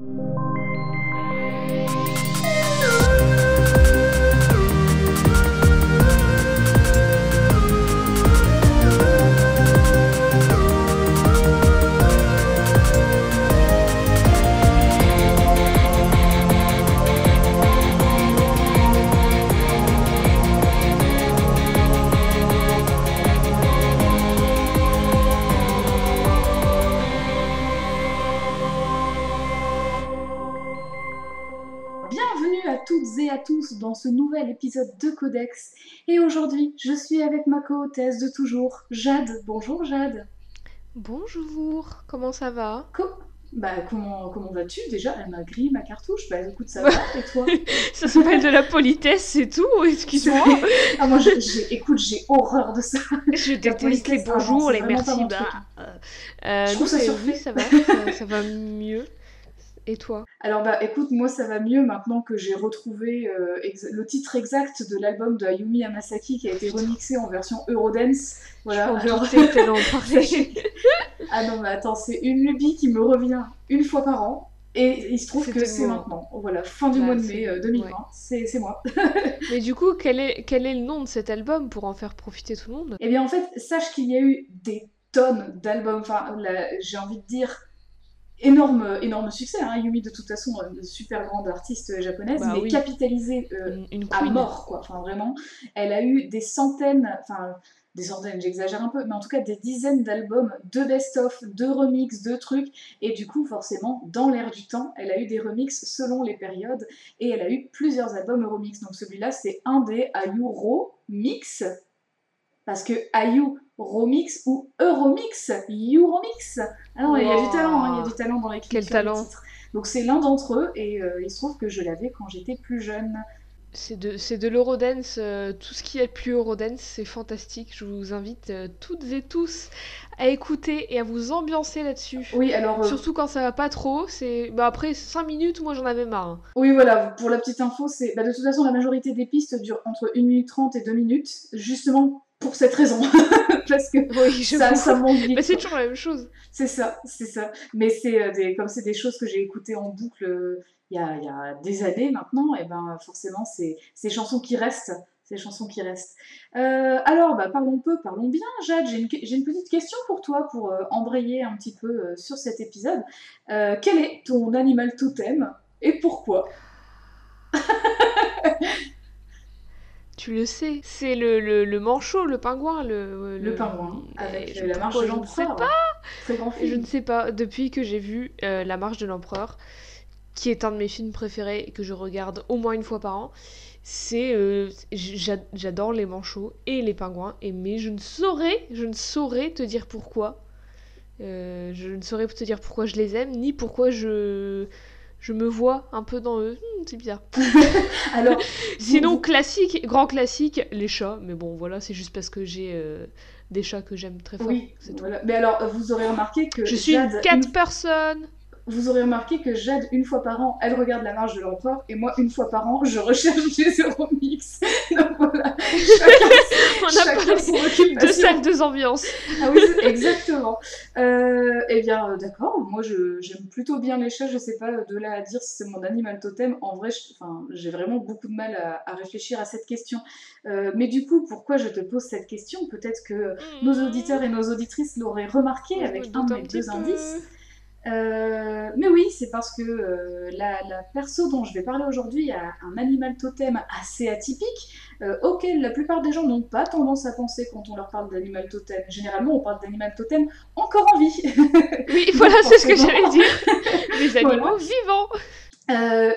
dans épisode de Codex. Et aujourd'hui, je suis avec ma co-hôtesse de toujours, Jade. Bonjour Jade. Bonjour, comment ça va? Bah comment, comment vas-tu? Déjà, elle m'a grillé ma cartouche. Bah écoute, ça va, et toi? Ça s'appelle de la politesse, c'est tout, excuse-moi. ah moi, écoute, j'ai horreur de ça. Je déteste les bonjours, les merci. Bah, euh, je trouve ça surfait. ça va, ça, ça va mieux. Et toi? Alors bah écoute, moi ça va mieux maintenant que j'ai retrouvé euh, le titre exact de l'album de Ayumi Hamasaki qui a été remixé en version Eurodance. Voilà. Je parler. ah non mais attends, c'est une lubie qui me revient une fois par an. Et il se trouve que c'est maintenant. Voilà, fin du bah, mois de mai 2020, euh, c'est moi. mais du coup, quel est, quel est le nom de cet album pour en faire profiter tout le monde? Eh bien en fait, sache qu'il y a eu des tonnes d'albums, enfin j'ai envie de dire énorme, énorme succès. Hein. Yumi, de toute façon, une super grande artiste japonaise, bah mais capitalisée euh, à mort, quoi. Enfin, vraiment. Elle a eu des centaines, enfin, des centaines, j'exagère un peu, mais en tout cas des dizaines d'albums, de best-of, de remix, de trucs. Et du coup, forcément, dans l'air du temps, elle a eu des remixes selon les périodes. Et elle a eu plusieurs albums remix. Donc celui-là, c'est un des Ayuro Mix. Parce que Ayu Romix ou Euromix, Euromix. Ah il y a du talent, hein, il y a du talent dans l'écriture. Quel talent Donc c'est l'un d'entre eux et euh, il se trouve que je l'avais quand j'étais plus jeune. C'est de, de l'Eurodance, euh, tout ce qui est plus Eurodance, c'est fantastique. Je vous invite euh, toutes et tous à écouter et à vous ambiancer là-dessus. Oui, alors. Surtout quand ça va pas trop, c'est. Bah, après 5 minutes, moi j'en avais marre. Hein. Oui, voilà, pour la petite info, c'est. Bah, de toute façon, la majorité des pistes durent entre 1 minute 30 et 2 minutes, justement pour cette raison. Parce que ça, ça vite. C'est toujours la même chose. C'est ça, c'est ça. Mais c'est euh, des, comme c'est des choses que j'ai écoutées en boucle euh, il y, a, y, a, des années maintenant, et ben forcément, c'est ces chansons qui restent. Ces chansons qui restent. Euh, alors, bah, parlons peu, parlons bien. Jade, j'ai une, une, petite question pour toi, pour embrayer un petit peu sur cet épisode. quel est ton animal totem et pourquoi? Tu le sais, c'est le, le, le, manchot, le pingouin. Le, le, pingouin, avec la marche de l'empereur. Je ne sais pas. Je ne sais pas. Depuis que j'ai vu euh, La marche de l'empereur, qui est un de mes films préférés et que je regarde au moins une fois par an, c'est euh, j'adore les manchots et les pingouins. Et mais je ne saurais, je ne saurais te dire pourquoi. Euh, je ne saurais te dire pourquoi je les aime, ni pourquoi je je me vois un peu dans eux. Hmm, c'est bizarre. Alors, sinon classique, grand classique, les chats. Mais bon, voilà, c'est juste parce que j'ai euh, des chats que j'aime très fort. Oui, voilà. Mais alors, vous aurez remarqué que je suis une cat personne vous aurez remarqué que Jade, une fois par an, elle regarde la marche de l'empereur, et moi, une fois par an, je recherche des Euromix. Donc voilà, chacun, On a deux salles, deux ambiances. Ah oui, exactement. Euh, eh bien, d'accord, moi, j'aime plutôt bien les chats, je sais pas de là à dire si c'est mon animal totem. En vrai, j'ai vraiment beaucoup de mal à, réfléchir à cette question. Euh, mais du coup, pourquoi je te pose cette question? Peut-être que nos mmh. auditeurs et nos auditrices l'auraient remarqué avec un de mes deux indices. Euh, mais oui, c'est parce que euh, la, perso dont je vais parler aujourd'hui a un animal totem assez atypique, euh, auquel la plupart des gens n'ont pas tendance à penser quand on leur parle d'animal totem. Généralement, on parle d'animal totem encore en vie. oui, voilà, c'est ce que j'allais dire. Les animaux vivants.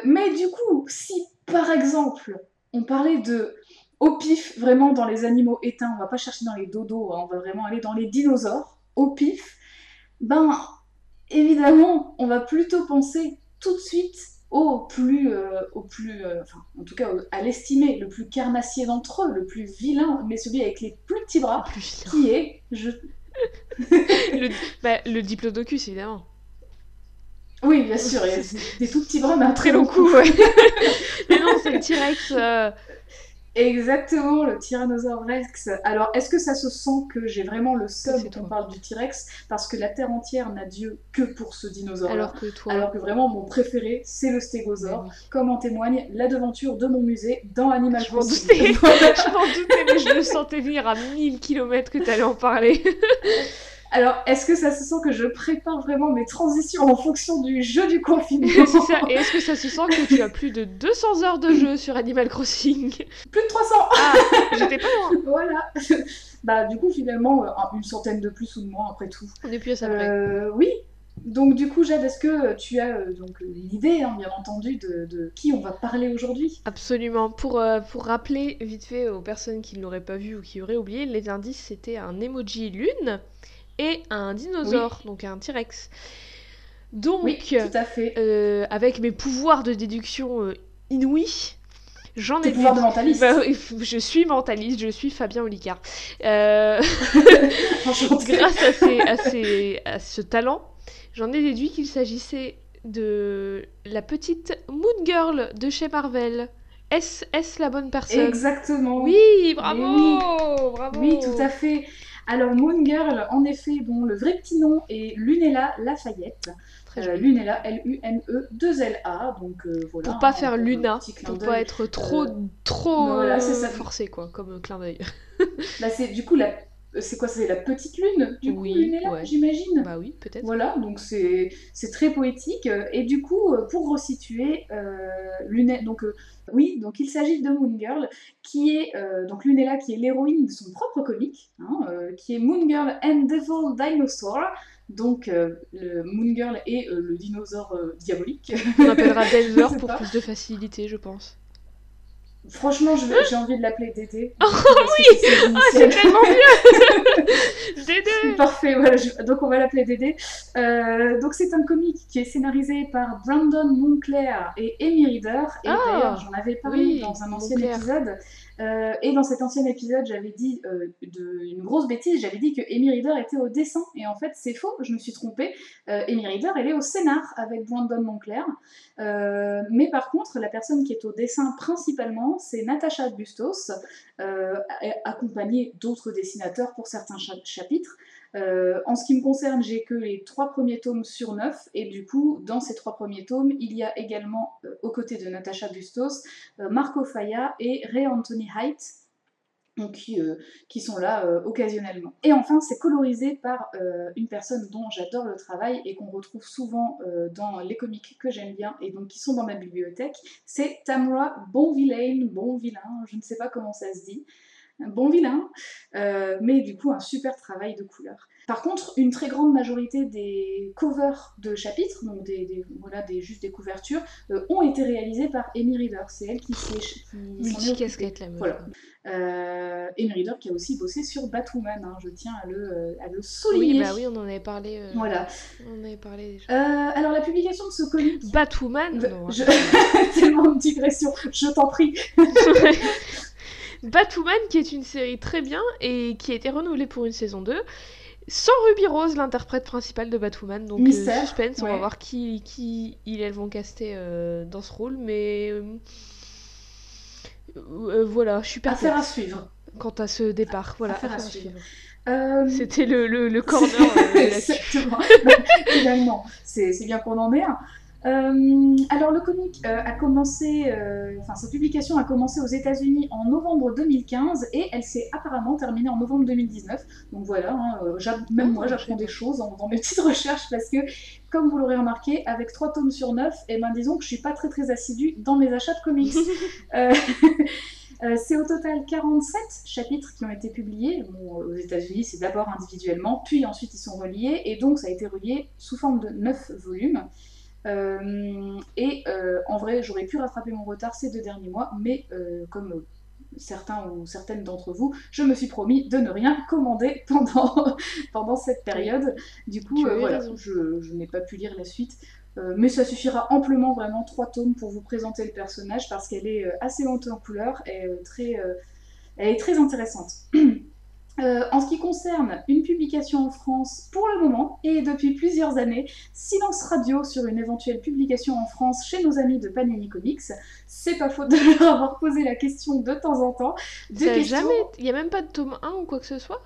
mais du coup, si par exemple, on parlait de au pif, vraiment dans les animaux éteints, on va pas chercher dans les dodos, hein, on va vraiment aller dans les dinosaures, au pif, ben évidemment, on va plutôt penser tout de suite au plus, euh, au plus euh, enfin, en tout cas à l'estimé le plus carnassier d'entre eux, le plus vilain, mais celui avec les plus petits bras, qui est je... le, bah, le diplodocus évidemment. Oui, bien sûr, il y a des tout petits bras, mais un très long cou. mais non, c'est le T-Rex. Euh, Exactement, le Tyrannosaure Rex. Alors, est-ce que ça se sent que j'ai vraiment le seum quand on parle du T-Rex? Parce que la Terre entière n'a Dieu que pour ce dinosaure. Alors que toi. Alors que vraiment, mon préféré, c'est le stégosaure, comme en témoigne la devanture de mon musée dans Animal Crossing. je m'en doutais, mais je le sentais venir à 1000 km que tu allais en parler. Alors, est-ce que ça se sent que je prépare vraiment mes transitions en fonction du jeu du confinement Et est-ce que ça se sent que tu as plus de 200 heures de jeu sur Animal Crossing Plus de 300 Ah, j'étais pas loin Voilà Bah, du coup, finalement, euh, une centaine de plus ou de moins après tout. On est plus à ça près. Euh, oui, donc du coup, Jade, est-ce que tu as euh, donc l'idée, hein, bien entendu, de, qui on va parler aujourd'hui? Absolument. Pour, pour rappeler vite fait aux personnes qui ne l'auraient pas vu ou qui auraient oublié, les indices c'était un emoji lune et un dinosaure, donc un T-Rex. Donc, tout à fait. Euh, avec mes pouvoirs de déduction euh, inouïs, j'en ai. pouvoirs de mentaliste. Bah, je suis mentaliste, je suis Fabien Olicard. Euh... Grâce à, à, ce talent, j'en ai déduit qu'il s'agissait de la petite Moon Girl de chez Marvel. Est-ce la bonne personne Exactement. Oui, bravo, bravo. Oui, tout à fait. Alors Moon Girl, en effet, bon, le vrai petit nom est Lunella Lafayette. Euh, Lunella, L-U-N-E, 2-L-A, donc euh, voilà. Pour pas faire Luna, pour pas être trop, euh, trop voilà, ça. forcé, quoi, comme clin d'œil. bah, c'est du coup la c'est quoi C'est la petite lune, du coup, Lunella, j'imagine? Bah oui, peut-être. Voilà, donc c'est très poétique. Et du coup, pour resituer, Lunella, donc oui, donc il s'agit de Moon Girl, qui est euh, donc Lunella, qui est l'héroïne de son propre comique, hein, euh, qui est Moon Girl and Devil Dinosaur. Donc euh, le Moon Girl est le dinosaure diabolique. On appellera Denver pour plus de facilité, je pense. Franchement, j'ai envie de l'appeler Dédé. Oh oui oh, C'est tellement mieux Dédé Parfait, voilà, donc on va l'appeler Dédé. Euh, donc c'est un comic qui est scénarisé par Brandon Monclair et Amy Reader. Et ah, d'ailleurs, j'en avais parlé dans un ancien épisode. Euh, et dans cet ancien épisode, j'avais dit euh, une grosse bêtise, j'avais dit que Amy Reader était au dessin, et en fait c'est faux, je me suis trompée. Euh, Amy Reader, elle est au scénar avec Brandon Monclair. Euh, mais par contre, la personne qui est au dessin principalement, c'est Natacha Bustos, accompagnée d'autres dessinateurs pour certains chapitres. Euh, en ce qui me concerne, j'ai que les trois premiers tomes sur neuf, et du coup, dans ces trois premiers tomes, il y a également, euh, aux côtés de Natasha Bustos, euh, Marco Faya et Ray Anthony Height, qui, sont là occasionnellement. Et enfin, c'est colorisé par une personne dont j'adore le travail et qu'on retrouve souvent dans les comics que j'aime bien et donc qui sont dans ma bibliothèque. C'est Tamra Bonvillain, Bonvillain, je ne sais pas comment ça se dit un bon vilain, euh, mais du coup un super travail de couleur. Par contre, une très grande majorité des covers de chapitres, donc des, voilà, des, juste des couvertures, euh, ont été réalisées par Amy Reader. C'est elle qui s'est. Multi-casquette, la Voilà. Euh, Amy Reader qui a aussi bossé sur Batwoman, hein, je tiens à le, à le souligner. Oui, bah oui, on en avait parlé. voilà. On en avait parlé déjà. alors, la publication de ce comic. Batwoman je... Tellement de digression, je t'en prie. Batwoman, qui est une série très bien et qui a été renouvelée pour une saison 2. Sans Ruby Rose, l'interprète principale de Batwoman. Donc, euh, suspense, on va voir qui, qui ils, elles vont caster euh, dans ce rôle. Mais euh, voilà, je suis pas. Affaire à suivre. Quant à ce départ, voilà. Affaire, à, suivre. C'était le, le, le corner. Exactement. Finalement, c'est bien qu'on en ait un. Euh, alors le comic euh, a commencé, euh, enfin sa publication a commencé aux États-Unis en novembre 2015 et elle s'est apparemment terminée en novembre 2019. Donc voilà, hein, même ah, moi j'apprends des choses dans mes petites recherches parce que, comme vous l'aurez remarqué, avec 3 tomes sur 9, et eh ben disons que je suis pas très très assidue dans mes achats de comics. c'est au total 47 chapitres qui ont été publiés. aux États-Unis, c'est d'abord individuellement, puis ensuite ils sont reliés, et donc ça a été relié sous forme de 9 volumes. Euh, et euh, en vrai, j'aurais pu rattraper mon retard ces deux derniers mois, mais euh, comme certains ou certaines d'entre vous, je me suis promis de ne rien commander pendant, pendant cette période. Du coup, voilà, je, je n'ai pas pu lire la suite. mais ça suffira amplement, vraiment, trois tomes pour vous présenter le personnage parce qu'elle est assez lente en couleur et très, elle est très intéressante. Euh, en ce qui concerne une publication en France, pour le moment, et depuis plusieurs années, silence radio sur une éventuelle publication en France chez nos amis de Panini Comics. C'est pas faute de leur avoir posé la question de temps en temps. jamais... Il n'y a même pas de tome 1 ou quoi que ce soit?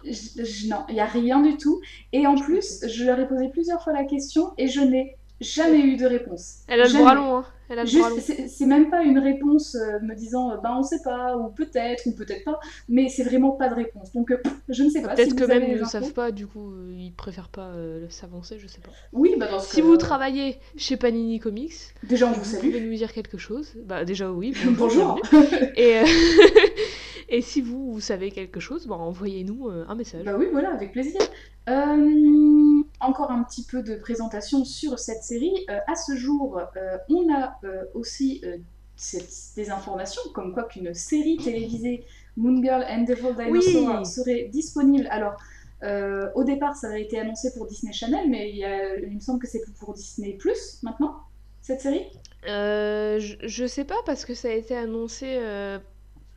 Non, il n'y a rien du tout. Et en plus, je leur ai posé plusieurs fois la question et je n'ai jamais eu de réponse. Elle a le bras long, hein. C'est même pas une réponse euh, me disant euh, bah on sait pas, ou peut-être, ou peut-être pas, mais c'est vraiment pas de réponse. Donc euh, je ne sais pas. Peut-être que même ils ne savent pas, du coup ils préfèrent pas s'avancer, je sais pas. Oui, bah dans Si vous travaillez chez Panini Comics, déjà on vous, salue. Vous pouvez nous dire quelque chose Bah déjà oui. Bonjour. Et, et si vous, vous savez quelque chose, bah, envoyez-nous un message. Bah oui, voilà, avec plaisir. Euh, encore un petit peu de présentation sur cette série. Euh, à ce jour, euh, on a aussi des informations comme quoi qu'une série télévisée Moon Girl and Devil Dinosaur serait disponible. Alors, au départ, ça avait été annoncé pour Disney Channel, mais il, il me semble que c'est pour Disney Plus maintenant, cette série? Je, je, sais pas parce que ça a été annoncé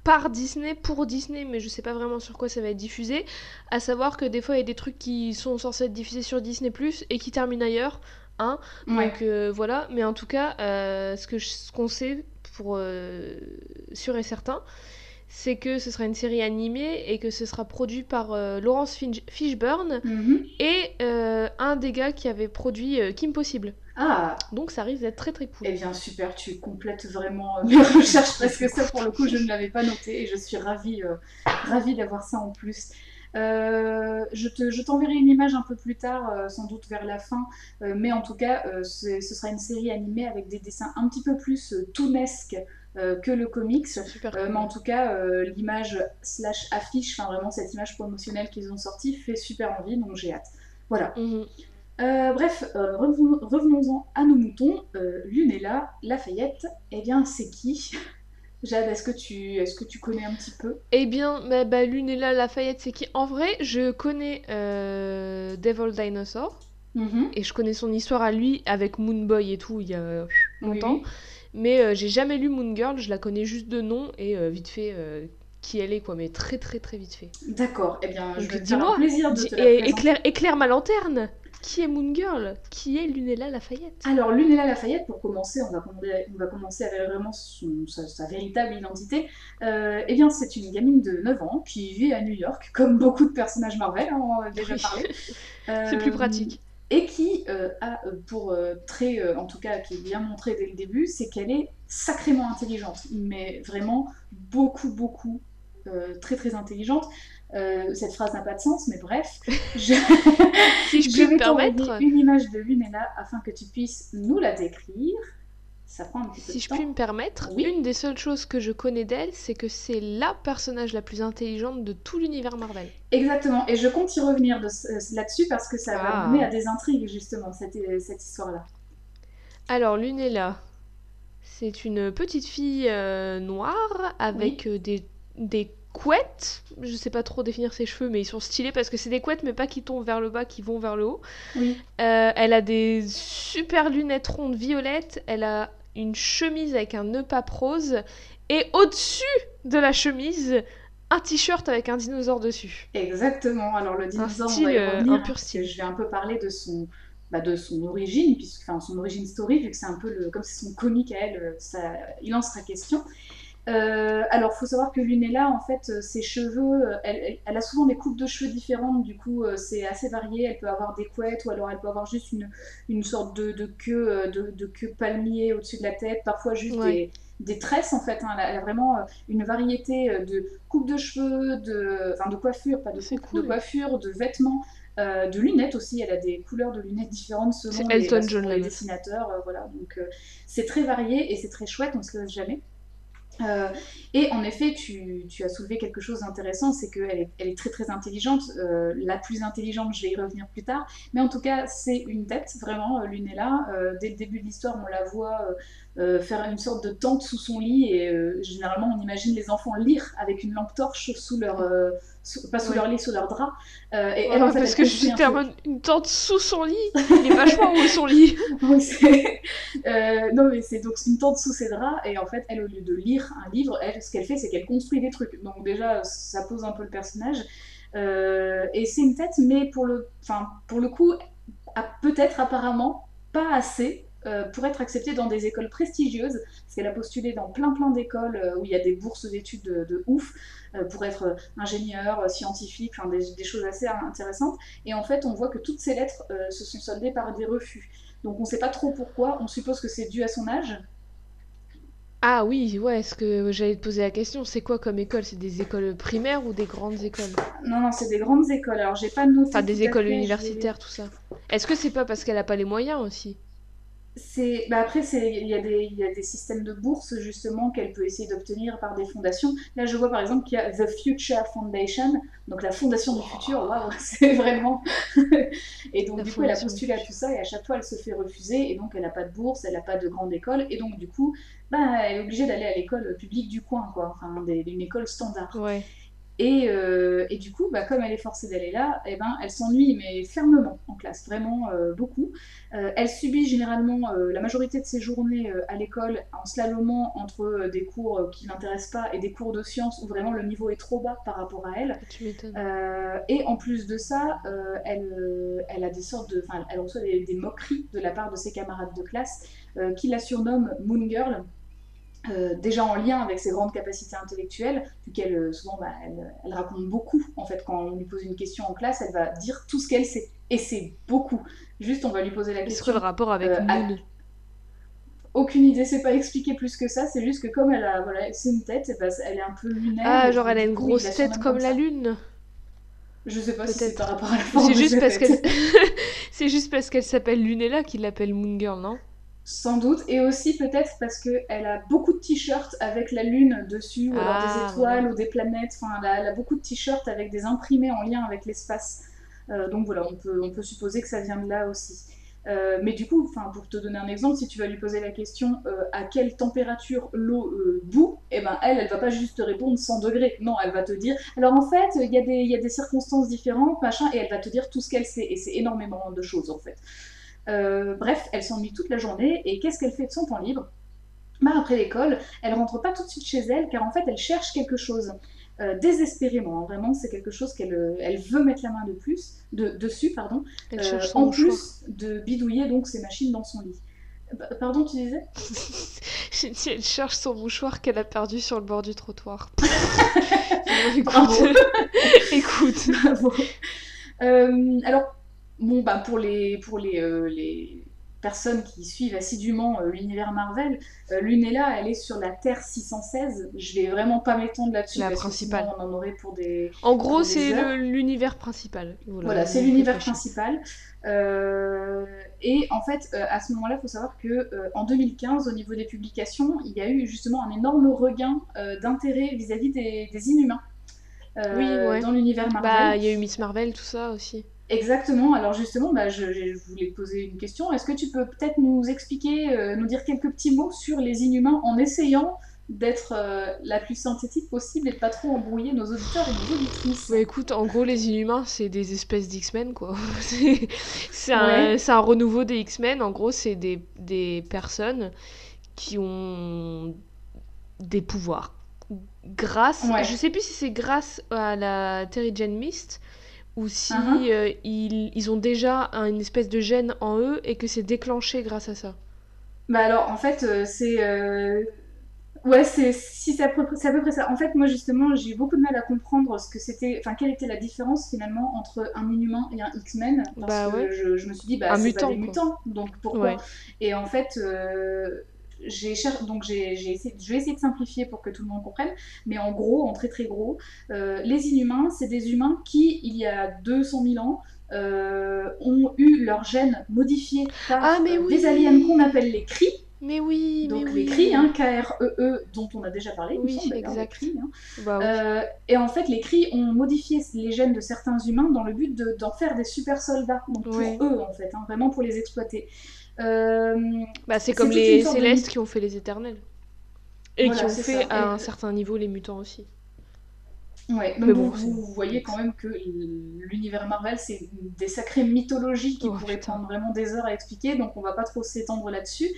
par Disney pour Disney, mais je sais pas vraiment sur quoi ça va être diffusé. À savoir que des fois il y a des trucs qui sont censés être diffusés sur Disney Plus et qui terminent ailleurs. Hein Donc euh, voilà, mais en tout cas, euh, ce que ce qu'on sait pour euh, sûr et certain, c'est que ce sera une série animée et que ce sera produit par Laurence Fishburne mhm. et un des gars qui avait produit Kim Possible. Ah Donc ça risque d'être très très cool. Eh bien super, tu complètes vraiment euh, mes recherches parce que ça pour le coup je ne l'avais pas noté et je suis ravie, euh, ravie d'avoir ça en plus. Euh, je t'enverrai une image un peu plus tard, sans doute vers la fin, mais en tout cas, ce sera une série animée avec des dessins un petit peu plus toonesques que le comics. Super mais en tout cas, l'image slash affiche, enfin vraiment cette image promotionnelle qu'ils ont sortie fait super envie, donc j'ai hâte. Voilà. Mhm. Euh, bref, euh, revenons-en à nos moutons. Euh, Lunella, Lafayette, eh bien, c'est qui? Jade, est-ce que, tu, est que tu connais un petit peu? Eh bien, bah, bah, Lunella, Lafayette, c'est qui? En vrai, je connais Devil Dinosaur. Mhm. Et je connais son histoire à lui avec Moonboy et tout il y a longtemps. Mais j'ai jamais lu Moon Girl, je la connais juste de nom et vite fait qui elle est, quoi, mais très très très vite fait. D'accord, eh bien, je vais te plaisir de te la éclaire, éclaire ma lanterne qui est Moon Girl? Qui est Lunella Lafayette? Alors, Lunella Lafayette, pour commencer, on va, on va commencer avec vraiment sa, véritable identité. Euh, eh bien, c'est une gamine de 9 ans qui vit à New York, comme beaucoup de personnages Marvel, hein, on en a déjà parlé. c'est plus pratique. Euh, et qui euh, a pour très, en tout cas, qui est bien montré dès le début, c'est qu'elle est sacrément intelligente, mais vraiment beaucoup, beaucoup, très, très intelligente. Euh, cette phrase n'a pas de sens, mais bref. Je, si je, peux vais permettre une image de Lunella afin que tu puisses nous la décrire. Ça prend un petit peu si je puis me permettre, une des seules choses que je connais d'elle, c'est que c'est la personnage la plus intelligente de tout l'univers Marvel. Exactement, et je compte y revenir euh, là-dessus parce que ça va ah. mener à des intrigues justement, cette, euh, cette histoire-là. Alors, Lunella, c'est une petite fille noire avec des, des couette. Je sais pas trop définir ses cheveux, mais ils sont stylés parce que c'est des couettes, mais pas qui tombent vers le bas, qui vont vers le haut. Oui. Euh, elle a des super lunettes rondes violettes. Elle a une chemise avec un nœud pape rose. Et au-dessus de la chemise, un t-shirt avec un dinosaure dessus. Exactement. Alors le dinosaure, un euh, un pur style. Je vais un peu parler de son bah, de son origine, puisque enfin son origine story, vu que c'est un peu le, comme c'est son comique à elle, euh, ça, il en sera question. Euh, alors, faut savoir que Lunella, en fait, euh, ses cheveux, euh, elle, a souvent des coupes de cheveux différentes, du coup, c'est assez varié. Elle peut avoir des couettes, ou alors elle peut avoir juste une, une sorte de, de queue, de, de, queue palmier au-dessus de la tête, parfois juste des, des, tresses, en fait. Hein. Elle, a, vraiment une variété de coupes de cheveux, de, enfin, de coiffure, pas de coupe, de coiffure, de vêtements. de lunettes aussi, elle a des couleurs de lunettes différentes selon les, les, dessinateurs. voilà, donc c'est très varié et c'est très chouette, on ne se laisse jamais. Euh, et en effet, tu, as soulevé quelque chose d'intéressant, c'est qu'elle est, elle est très très intelligente, euh, la plus intelligente, je vais y revenir plus tard, mais en tout cas, c'est une tête, vraiment, euh, Lunella. Euh, dès le début de l'histoire, on la voit faire une sorte de tente sous son lit, et généralement, on imagine les enfants lire avec une lampe torche sous leur, pas sous leur lit, sous leur drap. Euh, et elle, en fait, parce que je suis une tente sous son lit. Il est vachement haut son lit. euh, non, mais c'est donc une tente sous ses draps. Et en fait, elle, au lieu de lire un livre, elle, ce qu'elle fait, c'est qu'elle construit des trucs. Donc déjà, ça pose un peu le personnage. et c'est une tête, mais pour le, enfin, pour le coup, peut-être apparemment pas assez euh, pour être acceptée dans des écoles prestigieuses, parce qu'elle a postulé dans plein plein d'écoles euh, où il y a des bourses d'études de, ouf, euh, pour être ingénieur, scientifique, enfin des, choses assez intéressantes. Et en fait, on voit que toutes ces lettres se sont soldées par des refus. Donc on ne sait pas trop pourquoi, on suppose que c'est dû à son âge. Ah oui, ouais, est-ce que j'allais te poser la question, c'est quoi comme école? C'est des écoles primaires ou des grandes écoles? Non, non, c'est des grandes écoles. Alors j'ai pas noté. Enfin, des écoles universitaires, tout ça. Est-ce que c'est pas parce qu'elle a pas les moyens aussi? C'est bah après il y, a des, y a des systèmes de bourse justement qu'elle peut essayer d'obtenir par des fondations. Là je vois par exemple qu'il y a The Future Foundation, donc la fondation du futur, waouh, c'est vraiment. et donc du coup elle a postulé à tout ça et à chaque fois elle se fait refuser et donc elle n'a pas de bourse, elle n'a pas de grande école et donc du coup bah, elle est obligée d'aller à l'école publique du coin quoi, enfin une école standard. Ouais. Euh, et, du coup, bah, comme elle est forcée d'aller là, eh ben, elle s'ennuie, mais fermement en classe, vraiment euh, beaucoup. Euh, elle subit généralement la majorité de ses journées à l'école en slalomant entre des cours qui l'intéressent pas et des cours de sciences où vraiment le niveau est trop bas par rapport à elle. et en plus de ça, elle, elle a des sortes de, elle reçoit des, des, moqueries de la part de ses camarades de classe qui la surnomment Moon Girl euh, déjà en lien avec ses grandes capacités intellectuelles, vu qu'elle euh, souvent bah, elle, raconte beaucoup en fait quand on lui pose une question en classe, elle va dire tout ce qu'elle sait et c'est beaucoup. Juste on va lui poser la question. Quel le rapport avec euh, Aucune idée, c'est pas expliqué plus que ça, c'est juste que comme elle a voilà, c'est une tête, bah, elle est un peu lunaire. Ah genre elle a une grosse tête comme, la lune. Je sais pas si c'est par rapport à la forme. C'est juste, parce qu'elle... c'est juste parce qu'elle s'appelle Lunella qu'il l'appelle Moon Girl, non? Sans doute, et aussi peut-être parce qu'elle a beaucoup de t-shirts avec la lune dessus, ou alors des ah, étoiles ou des planètes. Enfin, elle a, beaucoup de t-shirts avec des imprimés en lien avec l'espace. Euh, donc voilà, on peut, on peut supposer que ça vient de là aussi. Euh, mais du coup, pour te donner un exemple, si tu vas lui poser la question euh, à quelle température l'eau bout, et eh ben elle, elle va pas juste te répondre 100 degrés. Non, elle va te dire. Alors en fait, il y, y, a des circonstances différentes, machin, et elle va te dire tout ce qu'elle sait. Et c'est énormément de choses en fait. Euh, bref, elle s'ennuie toute la journée et qu'est-ce qu'elle fait de son temps libre? Bah, Après l'école, elle rentre pas tout de suite chez elle car en fait elle cherche quelque chose. Euh, désespérément, hein. vraiment, c'est quelque chose qu'elle euh, elle veut mettre la main de plus, de, dessus, pardon, en plus de bidouiller donc ses machines dans son lit. Pardon, tu disais? Elle cherche son mouchoir qu'elle a perdu sur le bord du trottoir. écoute. écoute. alors, Bon, bah, pour les, pour les, euh, les personnes qui suivent assidûment euh, l'univers Marvel, euh, Lunella, elle est sur la Terre 616. Je vais vraiment pas m'étendre là-dessus. La principale. on en aurait pour des. En gros, c'est l'univers principal. Voilà, c'est l'univers principal. et en fait, à ce moment-là, il faut savoir que en 2015, au niveau des publications, il y a eu justement un énorme regain d'intérêt vis-à-vis des, des Inhumains. oui, dans l'univers Marvel. Bah, il y a eu Miss Marvel, tout ça aussi. Exactement. Alors justement, bah, je, voulais te poser une question. Est-ce que tu peux peut-être nous expliquer, euh, nous dire quelques petits mots sur les Inhumains en essayant d'être euh, la plus synthétique possible et de pas trop embrouiller nos auditeurs et nos auditrices? Bah, Écoute, en gros, les Inhumains, c'est des espèces d'X-Men, quoi. c'est un, un, renouveau des X-Men. En gros, c'est des, des personnes qui ont des pouvoirs. Grâce, je sais plus si c'est grâce à la Terry Jane Mist ou si uh-huh. euh, ils, ont déjà une espèce de gène en eux et que c'est déclenché grâce à ça. Bah alors en fait euh, c'est euh, ouais c'est si c'est à, peu près ça. En fait moi justement j'ai eu beaucoup de mal à comprendre ce que c'était enfin quelle était la différence finalement entre un inhumain et un X-Men parce bah que je, me suis dit bah c'est pas des mutants donc pourquoi? Et en fait j'ai donc j'ai essayé, je vais essayer de simplifier pour que tout le monde comprenne, mais en gros, en très très gros, euh, les inhumains, c'est des humains qui, il y a 200 000 ans, euh, ont eu leur gène modifié par ah, euh, des aliens qu'on appelle les cris. Mais oui, donc les cris, hein, K-R-E-E, e, dont on a déjà parlé, oui, exact. hein. Bah et en fait, les cris ont modifié les gènes de certains humains dans le but d'en faire des super soldats, donc pour eux en fait, hein, vraiment pour les exploiter. Euh, bah, c'est comme les célestes qui ont fait les éternels. Et qui ont fait à un certain niveau les mutants aussi. Ouais, mais bon, vous, voyez quand même que l'univers Marvel, c'est des sacrées mythologies qui pourraient prendre vraiment des heures à expliquer, donc on va pas trop s'étendre là-dessus.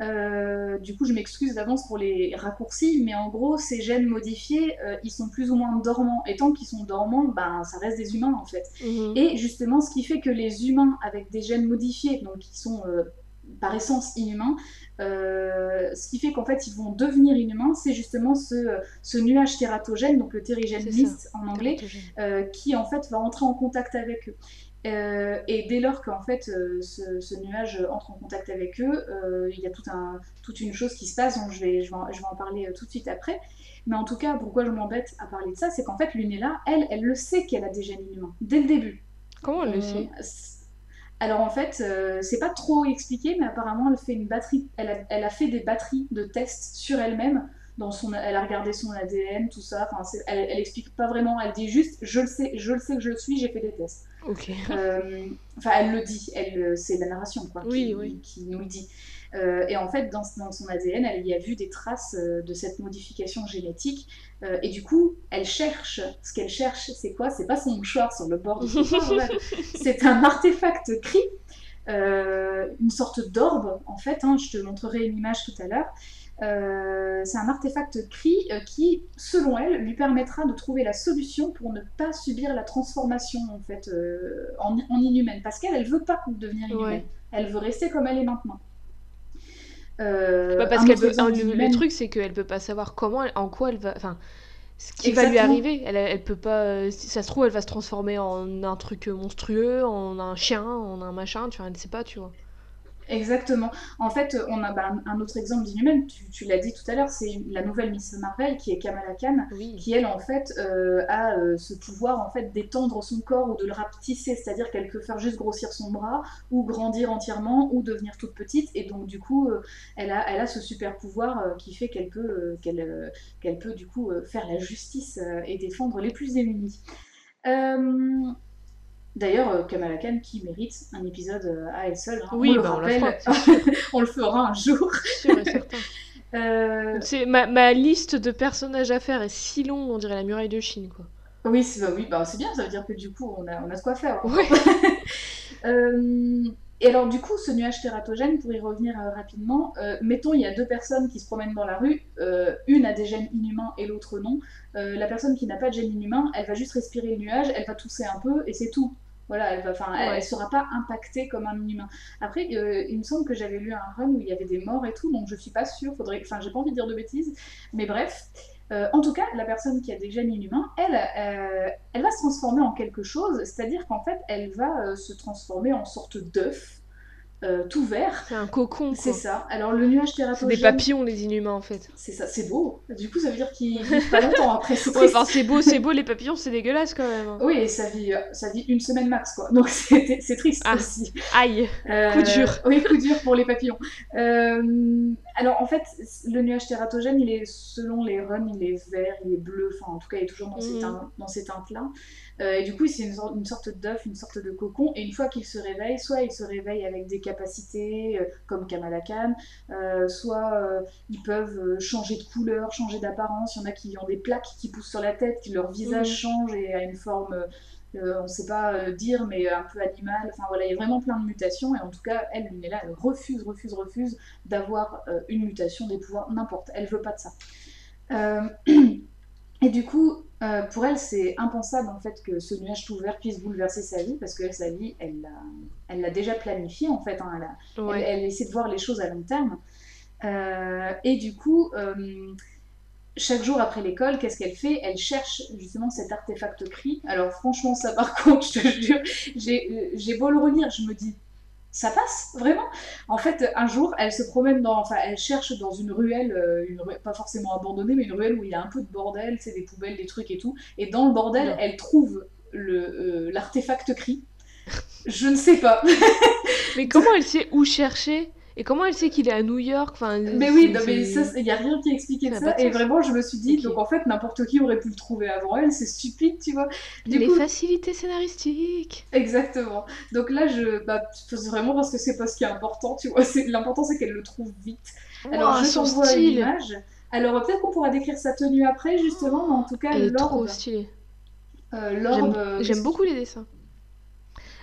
Euh, du coup, je m'excuse d'avance pour les raccourcis, mais en gros, ces gènes modifiés, euh, ils sont plus ou moins dormants. Et tant qu'ils sont dormants, ben, ça reste des humains en fait. Mhm. Et justement, ce qui fait que les humains avec des gènes modifiés, donc qui sont euh, par essence inhumains, ce qui fait qu'en fait ils vont devenir inhumains, c'est justement ce, ce, nuage tératogène, donc le terrigène mist en anglais, qui en fait va entrer en contact avec eux. Euh, et dès lors qu'en fait euh, ce, nuage entre en contact avec eux, euh, il y a tout un, toute une chose qui se passe, donc je vais, je vais, je vais en parler tout de suite après. Mais en tout cas, pourquoi je m'embête à parler de ça, c'est qu'en fait Lunella, elle, elle le sait qu'elle a des gènes inhumains, dès le début. Comment elle le sait? Alors en fait, c'est pas trop expliqué, mais apparemment elle fait une batterie, elle a, elle a fait des batteries de tests sur elle-même son, elle a regardé son ADN, tout ça. Enfin, elle, elle, explique pas vraiment. Elle dit juste, je le sais, je le sais que je le suis. J'ai fait des tests. Ok. Euh, enfin, elle le dit. Elle, c'est la narration quoi, oui, qui, oui. qui, nous le dit. Euh, et en fait, dans, dans, son ADN, elle y a vu des traces euh, de cette modification génétique. et du coup, elle cherche. Ce qu'elle cherche, c'est quoi? C'est pas son mouchoir sur le bord de son C'est un artefact cri. une sorte d'orbe, en fait. Hein, je te montrerai une image tout à l'heure. Euh, c'est un artefact cri euh, qui, selon elle, lui permettra de trouver la solution pour ne pas subir la transformation en fait euh, en, inhumaine. Parce qu'elle, elle veut pas devenir inhumaine. Elle veut rester comme elle est maintenant. Bah, parce qu'elle le, truc, c'est qu'elle peut pas savoir comment, en quoi elle va, enfin, ce qui va lui arriver. Elle, elle peut pas, si ça se trouve, elle va se transformer en un truc monstrueux, en un chien, en un machin. Tu vois, elle ne sait pas, tu vois. Exactement. En fait, on a bah, un autre exemple d'inhumaine, tu, tu l'as dit tout à l'heure, c'est la nouvelle Miss Marvel qui est Kamala Khan, qui elle en fait euh, a euh, ce pouvoir en fait d'étendre son corps ou de le rapetisser, c'est-à-dire qu'elle peut faire juste grossir son bras ou grandir entièrement ou devenir toute petite et donc du coup euh, elle, a, elle a ce super pouvoir qui fait qu'elle peut, qu'elle, qu'elle peut du coup faire la justice et défendre les plus démunis. D'ailleurs, euh, Kamala Khan qui mérite un épisode euh, à elle seule. Hein. Oui, on, bah, le on, le fera un jour. Sûr et certain. Euh, c'est ma, ma, liste de personnages à faire est si longue, on dirait la muraille de Chine, quoi. Oui, c'est bah, oui, bah, bien, ça veut dire que du coup, on a, on a de quoi faire. Ouais. et alors, du coup, ce nuage tératogène, pour y revenir rapidement, mettons, il y a deux personnes qui se promènent dans la rue, une a des gènes inhumains et l'autre non. la personne qui n'a pas de gènes inhumains, elle va juste respirer le nuage, elle va tousser un peu et c'est tout. Voilà, elle ne sera pas impactée comme un humain. Après, euh, il me semble que j'avais lu un run où il y avait des morts et tout, donc je suis pas sûre. Faudrait, enfin, j'ai pas envie de dire de bêtises, mais bref. Euh, en tout cas, la personne qui a des gènes inhumains, elle, euh, elle va se transformer en quelque chose, c'est-à-dire qu'en fait, elle va se transformer en sorte d'œuf euh, tout vert. C'est un cocon. C'est ça. Alors le nuage tératogène. Des papillons les inhumains en fait. C'est ça, c'est beau. Du coup ça veut dire qu'ils vivent pas longtemps après. C'est c'est beau, c'est beau les papillons, c'est dégueulasse quand même. Oui, et ça vit, euh, ça vit une semaine max quoi. Donc c'est triste ah. aussi. Aïe. Euh, coup dur. Oui, coup dur pour les papillons. alors en fait le nuage tératogène il est selon les runs il est vert, il est bleu, enfin en tout cas il est toujours dans, ces, mm. ces teintes là. Euh, et du coup, c'est une, une, sorte d'œuf, une sorte de cocon. Et une fois qu'il se réveille, soit il se réveille avec des capacités euh, comme Kamala Khan, euh, soit ils peuvent changer de couleur, changer d'apparence. Il y en a qui ont des plaques qui poussent sur la tête, qui leur visage change et a une forme, on ne sait pas dire, mais un peu animale. Enfin voilà, il y a vraiment plein de mutations. Et en tout cas, elle, là, elle refuse, refuse, refuse d'avoir une mutation des pouvoirs, n'importe. Elle veut pas de ça. et du coup, euh, pour elle, c'est impensable en fait que ce nuage tout vert puisse bouleverser sa vie parce que sa vie, elle l'a, elle l'a déjà planifié en fait. Hein, elle, essaie de voir les choses à long terme. Euh, et du coup, euh, chaque jour après l'école, qu'est-ce qu'elle fait? Elle cherche justement cet artefact cri. Alors franchement, ça par contre, je te jure, j'ai, j'ai beau le relire, je me dis ça passe vraiment. En fait, un jour, elle se promène dans, enfin, elle cherche dans une ruelle, euh, une pas forcément abandonnée, mais une ruelle où il y a un peu de bordel, c'est des poubelles, des trucs et tout. Et dans le bordel, elle trouve le euh, l'artefact cri. Je ne sais pas. mais comment elle sait où chercher? Et comment elle sait qu'il est à New York enfin, Mais oui, mais il n'y a rien qui explique ça. Et vraiment, je me suis dit, donc en fait, n'importe qui aurait pu le trouver avant elle, c'est stupide, tu vois. Les facilités scénaristiques. Exactement. Donc là, je. Bah, vraiment parce que c'est pas ce qui est important, tu vois. L'important, c'est qu'elle le trouve vite. Alors, je t'envoie une image. Alors, peut-être qu'on pourra décrire sa tenue après, justement, mais en tout cas, Elle est trop stylée. Euh, J'aime euh, beaucoup les dessins.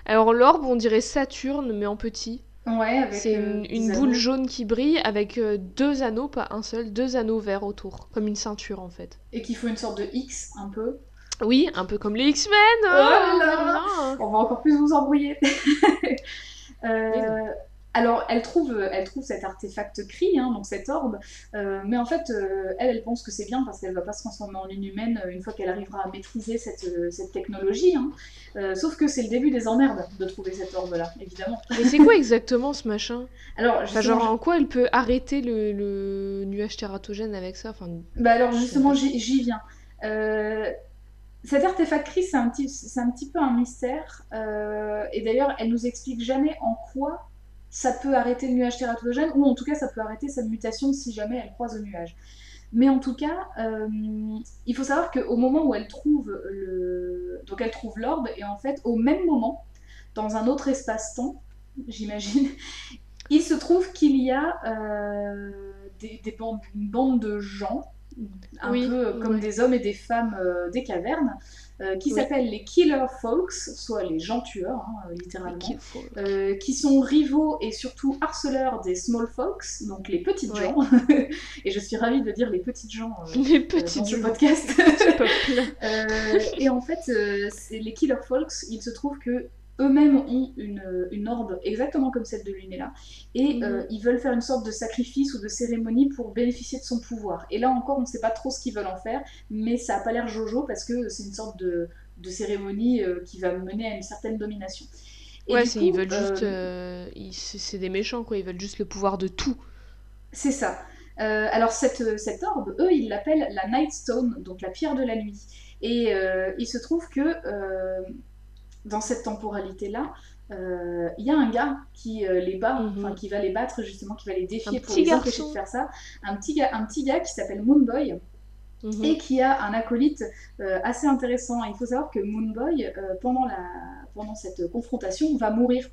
Alors, l'orbe, on dirait Saturne, mais en petit. Ouais, C'est une, boule jaune qui brille avec deux anneaux, pas un seul, deux anneaux verts autour, comme une ceinture en fait. Et qui font une sorte de X un peu. Oui, un peu comme les X-Men. Oh On va encore plus vous embrouiller. euh, alors, elle trouve, elle trouve cet artefact cri, hein, donc cette orbe, euh, mais en fait, euh, elle, elle pense que c'est bien parce qu'elle va pas se transformer en une humaine euh, une fois qu'elle arrivera à maîtriser cette, cette technologie. Hein. sauf que c'est le début des emmerdes de trouver cette orbe-là, évidemment. Mais c'est quoi exactement ce machin? Alors, genre, en quoi elle peut arrêter le, nuage tératogène avec ça? Enfin, Bah alors, justement, j'y viens. Cet artefact cri, c'est un, petit, un petit peu un mystère. et d'ailleurs, elle nous explique jamais en quoi ça peut arrêter le nuage tératogène, ou en tout cas ça peut arrêter sa mutation si jamais elle croise le nuage. Mais en tout cas, euh, il faut savoir qu'au moment où elle trouve le... Donc elle trouve l'orbe, et en fait, au même moment, dans un autre espace-temps, j'imagine, il se trouve qu'il y a euh, des, bandes, une bande de gens, un peu comme des hommes et des femmes euh, des cavernes, euh, qui s'appellent les Killer Folks, soit les gens tueurs, hein, euh, littéralement, euh, qui sont rivaux et surtout harceleurs des Small Folks, donc les petites gens. et je suis ravie de dire les petites gens les petites dans ce podcast. et en fait, les Killer Folks, il se trouve que eux-mêmes ont une, une, orbe exactement comme celle de Lunella et mhm. euh, ils veulent faire une sorte de sacrifice ou de cérémonie pour bénéficier de son pouvoir. Et là encore, on ne sait pas trop ce qu'ils veulent en faire, mais ça n'a pas l'air jojo parce que c'est une sorte de, de cérémonie euh, qui va mener à une certaine domination. ouais, ils veulent juste. Euh, c'est des méchants, quoi. Ils veulent juste le pouvoir de tout. C'est ça. alors, cette, cette orbe, eux, ils l'appellent la Night Stone, donc la pierre de la nuit. Et il se trouve que dans cette temporalité-là, euh, il y a un gars qui euh, les bat, mhm. qui va les battre justement, qui va les défier pour les empêcher de faire ça. Un petit gars, un petit gars qui s'appelle Moonboy. Mhm. Et qui a un acolyte euh, assez intéressant. Il faut savoir que Moonboy, pendant, la, pendant cette confrontation, va mourir.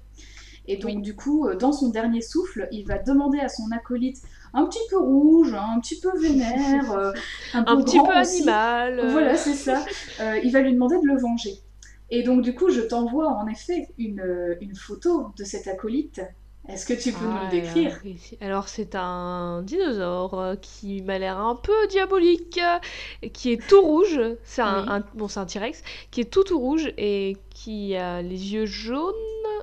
Et donc, du coup, dans son dernier souffle, il va demander à son acolyte un petit peu rouge, un petit peu vénère, un, peu un petit peu animal. Voilà, c'est ça. il va lui demander de le venger. Et donc, du coup, je t'envoie en effet une, euh, une, photo de cet acolyte. Est-ce que tu peux nous le ah, décrire? Alors, c'est un dinosaure euh, qui m'a l'air un peu diabolique, qui est tout rouge. C'est un, bon, c'est un T-Rex qui est tout tout rouge et qui a les yeux jaunes,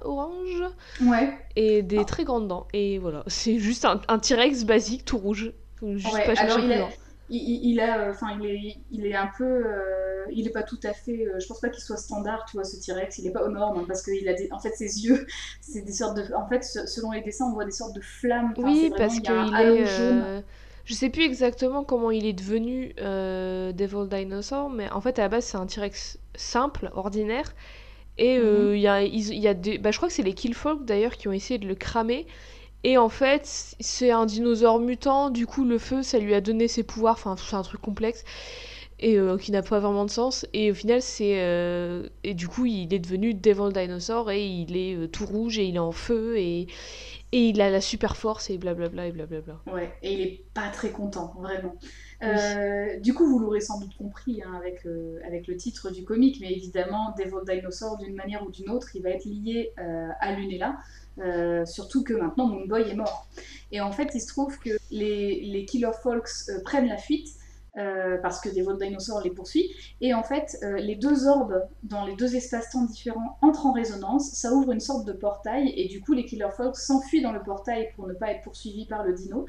orange, ouais. et des très grandes dents. Et voilà, c'est juste un, un T-Rex basique tout rouge. Juste pas Alors, il, il, a, euh, enfin, il est, il est un peu, euh, il est pas tout à fait. Euh, je pense pas qu'il soit standard, tu vois, ce T-Rex. Il est pas aux normes hein, parce qu'il a, des, en fait, ses yeux, c'est des sortes de, en fait, selon les dessins, on voit des sortes de flammes. oui, parce qu'il est. Je sais plus exactement comment il est devenu Devil Dinosaur, mais en fait, à la base, c'est un T-Rex simple, ordinaire. Et mhm. il y a, il y a des, bah, je crois que c'est les Killfolk d'ailleurs qui ont essayé de le cramer. Et en fait, c'est un dinosaure mutant, du coup le feu, ça lui a donné ses pouvoirs, enfin c'est un truc complexe et euh, qui n'a pas vraiment de sens. Et au final, c'est euh, et du coup, il est devenu Devil Dinosaur et il est euh, tout rouge et il est en feu et et il a la super force et blablabla et blablabla. Ouais, et il est pas très content, vraiment. du coup, vous l'aurez sans doute compris hein, avec, avec le titre du comic, mais évidemment, Devil Dinosaur, d'une manière ou d'une autre, il va être lié à Lunella. Euh, surtout que maintenant Moonboy est mort. Et en fait, il se trouve que les, Killer Folks euh, prennent la fuite euh, parce que des vols dinosaures les poursuivent. Et en fait, les deux orbes dans les deux espaces-temps différents entrent en résonance, ça ouvre une sorte de portail, et du coup, les Killer Folks s'enfuient dans le portail pour ne pas être poursuivis par le dino.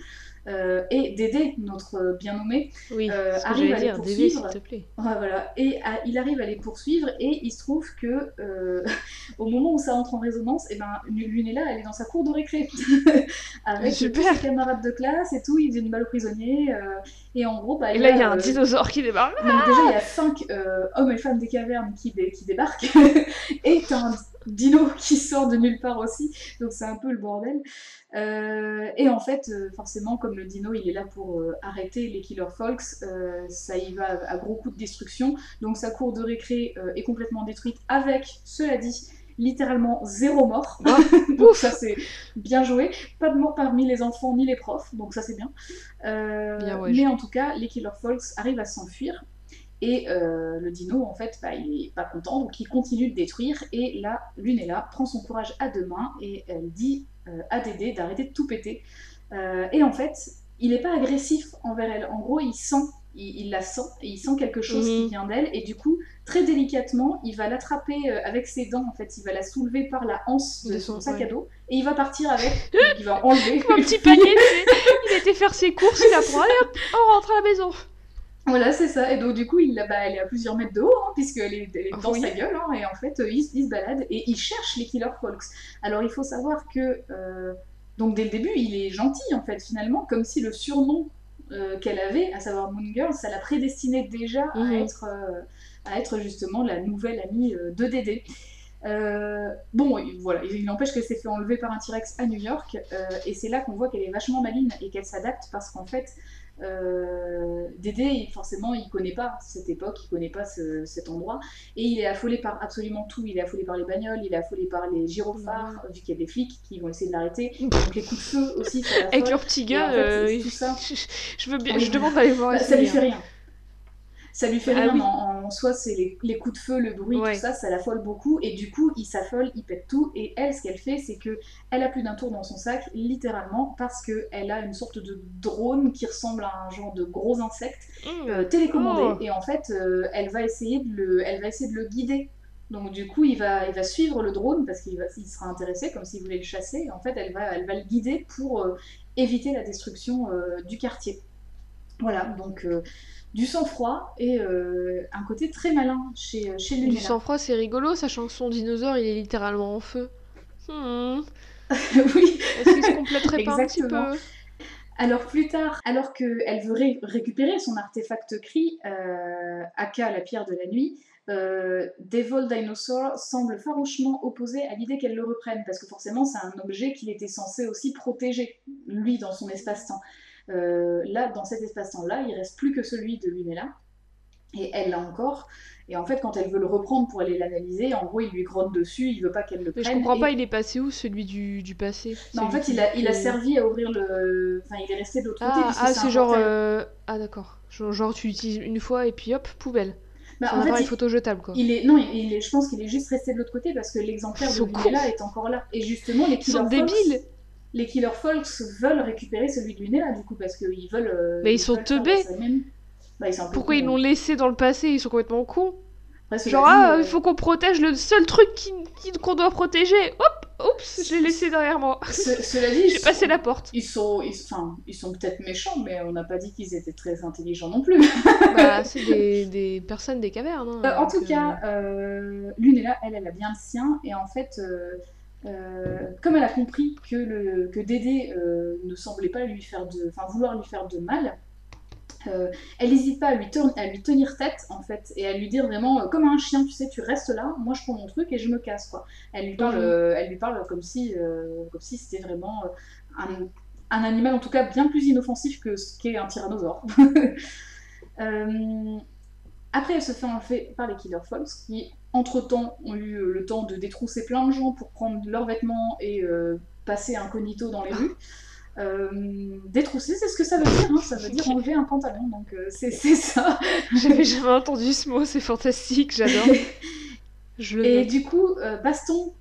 Euh, et Dédé, notre bien nommé, euh, arrive à les poursuivre. te plaît. voilà. Et il arrive à les poursuivre et il se trouve que euh, au moment où ça entre en résonance, et eh ben Lunella, elle est dans sa cour de récré avec Super. ses camarades de classe et tout. Ils viennent mal aux prisonniers et en gros, bah, et là il y a un dinosaure qui débarque. Donc, déjà il y a cinq hommes et femmes des cavernes qui, qui débarquent et t'as un dino qui sort de nulle part aussi. Donc c'est un peu le bordel. Euh, et en fait, euh, forcément, comme le dino, il est là pour euh, arrêter les Killer Folks, ça y va à gros coups de destruction. Donc sa cour de récré est complètement détruite avec, cela dit, littéralement zéro mort. Ah, donc ça c'est bien joué. Pas de mort parmi les enfants ni les profs, donc ça c'est bien. mais en tout cas, les Killer Folks arrivent à s'enfuir. Et le dino, en fait, bah, il est pas content, donc il continue de détruire. Et là, Lunella prend son courage à deux mains et elle dit à Dédé d'arrêter de tout péter. et en fait, il n'est pas agressif envers elle. En gros, il sent il, la sent, et il sent quelque chose qui vient d'elle, et du coup, très délicatement, il va l'attraper euh, avec ses dents, en fait, il va la soulever par la hanse de, son sac à dos, et il va partir avec, il va enlever. un petit panier, il était faire ses courses, il a pris, hop, on rentre à la maison. Voilà, c'est ça. Et donc, du coup, il, bah, elle est à plusieurs mètres de haut, hein, puisqu'elle est, elle est dans sa gueule. Hein, et en fait, euh, il, se balade et il cherche les Killer Folks. Alors, il faut savoir que, euh, donc, dès le début, il est gentil, en fait, finalement, comme si le surnom euh, qu'elle avait, à savoir Moon Girl, ça la prédestinait déjà à, mhm. être, euh, à être justement la nouvelle amie de Dédé. bon, voilà, il n'empêche qu'elle s'est fait enlever par un T-Rex à New York, et c'est là qu'on voit qu'elle est vachement maligne et qu'elle s'adapte parce qu'en fait, euh, Dédé, forcément, il connaît pas cette époque, il connaît pas cet endroit, et il est affolé par absolument tout. Il est affolé par les bagnoles, il est affolé par les gyrophares, vu qu'il y a des flics qui vont essayer de l'arrêter. Donc les coups de feu aussi. Avec leur petit gars, euh, ça. Je, veux bien, je demande d'aller voir. Bah, ça lui fait rien ça lui fait ah rien en, soi, c'est les, coups de feu, le bruit, tout ça, ça l'affole beaucoup et du coup il s'affole, il pète tout et elle ce qu'elle fait c'est que elle a plus d'un tour dans son sac littéralement parce que elle a une sorte de drone qui ressemble à un genre de gros insecte mmh. euh, télécommandé oh. et en fait euh, elle va essayer de le, elle va essayer de le guider. Donc du coup, il va, il va suivre le drone parce qu'il il sera intéressé, comme s'il voulait le chasser. Et en fait, elle va, elle va le guider pour euh, éviter la destruction du quartier. Voilà, donc du sang-froid et euh, un côté très malin chez, euh, chez Du sang-froid, c'est rigolo, sachant que son dinosaure, il est littéralement en feu. Hmm. oui. Est-ce qu'il se compléterait pas un petit peu? Alors plus tard, alors qu'elle veut récupérer son artefact cri, euh, Aka, la pierre de la nuit, euh, Devil Dinosaur semble farouchement opposé à l'idée qu'elle le reprenne, parce que forcément c'est un objet qu'il était censé aussi protéger, lui, dans son espace-temps. Euh, là, dans cet espace-temps-là, il reste plus que celui de Lunella. Et elle l'a encore. Et en fait, quand elle veut le reprendre pour aller l'analyser, en gros, il lui grotte dessus, il veut pas qu'elle le prenne. Mais je comprends pas, il est passé où celui du, du passé? Non, en fait, il a, il a servi à ouvrir le. Enfin, il est resté de l'autre côté. Ah, ah c'est genre. Euh, ah, d'accord. Genre, tu l'utilises une fois et puis hop, poubelle. Bah, en fait, il... photo jetable quoi. Il est non, il est... je pense qu'il est juste resté de l'autre côté parce que l'exemplaire de Lunella est encore là. Et justement, les Ils sont débiles les Killer Folks veulent récupérer celui de Lunella, du coup, parce qu'ils veulent. Euh, mais ils, sont teubés bah, Pourquoi ils l'ont laissé dans le passé? Ils sont complètement cons. Genre, ah, il faut qu'on protège le seul truc qu'on doit protéger. Hop, oups, je l'ai laissé derrière moi. cela dit, j'ai passé la porte. Ils sont, ils, ils sont peut-être méchants, mais on n'a pas dit qu'ils étaient très intelligents non plus. bah, c'est des, des, personnes des cavernes. Hein, euh, en tout cas, euh, Lunella, elle, elle a bien le sien, et en fait. Euh, comme elle a compris que, le, que Dédé euh, ne semblait pas lui faire de, enfin, vouloir lui faire de mal, euh, elle n'hésite pas à lui, à lui, tenir tête en fait et à lui dire vraiment comme un chien, tu sais, tu restes là, moi je prends mon truc et je me casse quoi. Elle lui parle, elle lui parle comme si, comme si c'était vraiment un, un, animal en tout cas bien plus inoffensif que ce qu'est un tyrannosaure. après, elle se fait enlever par les Killer Fox qui entre-temps, ont eu euh, le temps de détrousser plein de gens pour prendre leurs vêtements et euh, passer incognito dans les rues. Euh, détrousser, c'est ce que ça veut dire, hein. ça veut dire enlever un pantalon, donc c'est ça. J'avais jamais entendu ce mot, c'est fantastique, j'adore. et du coup, baston,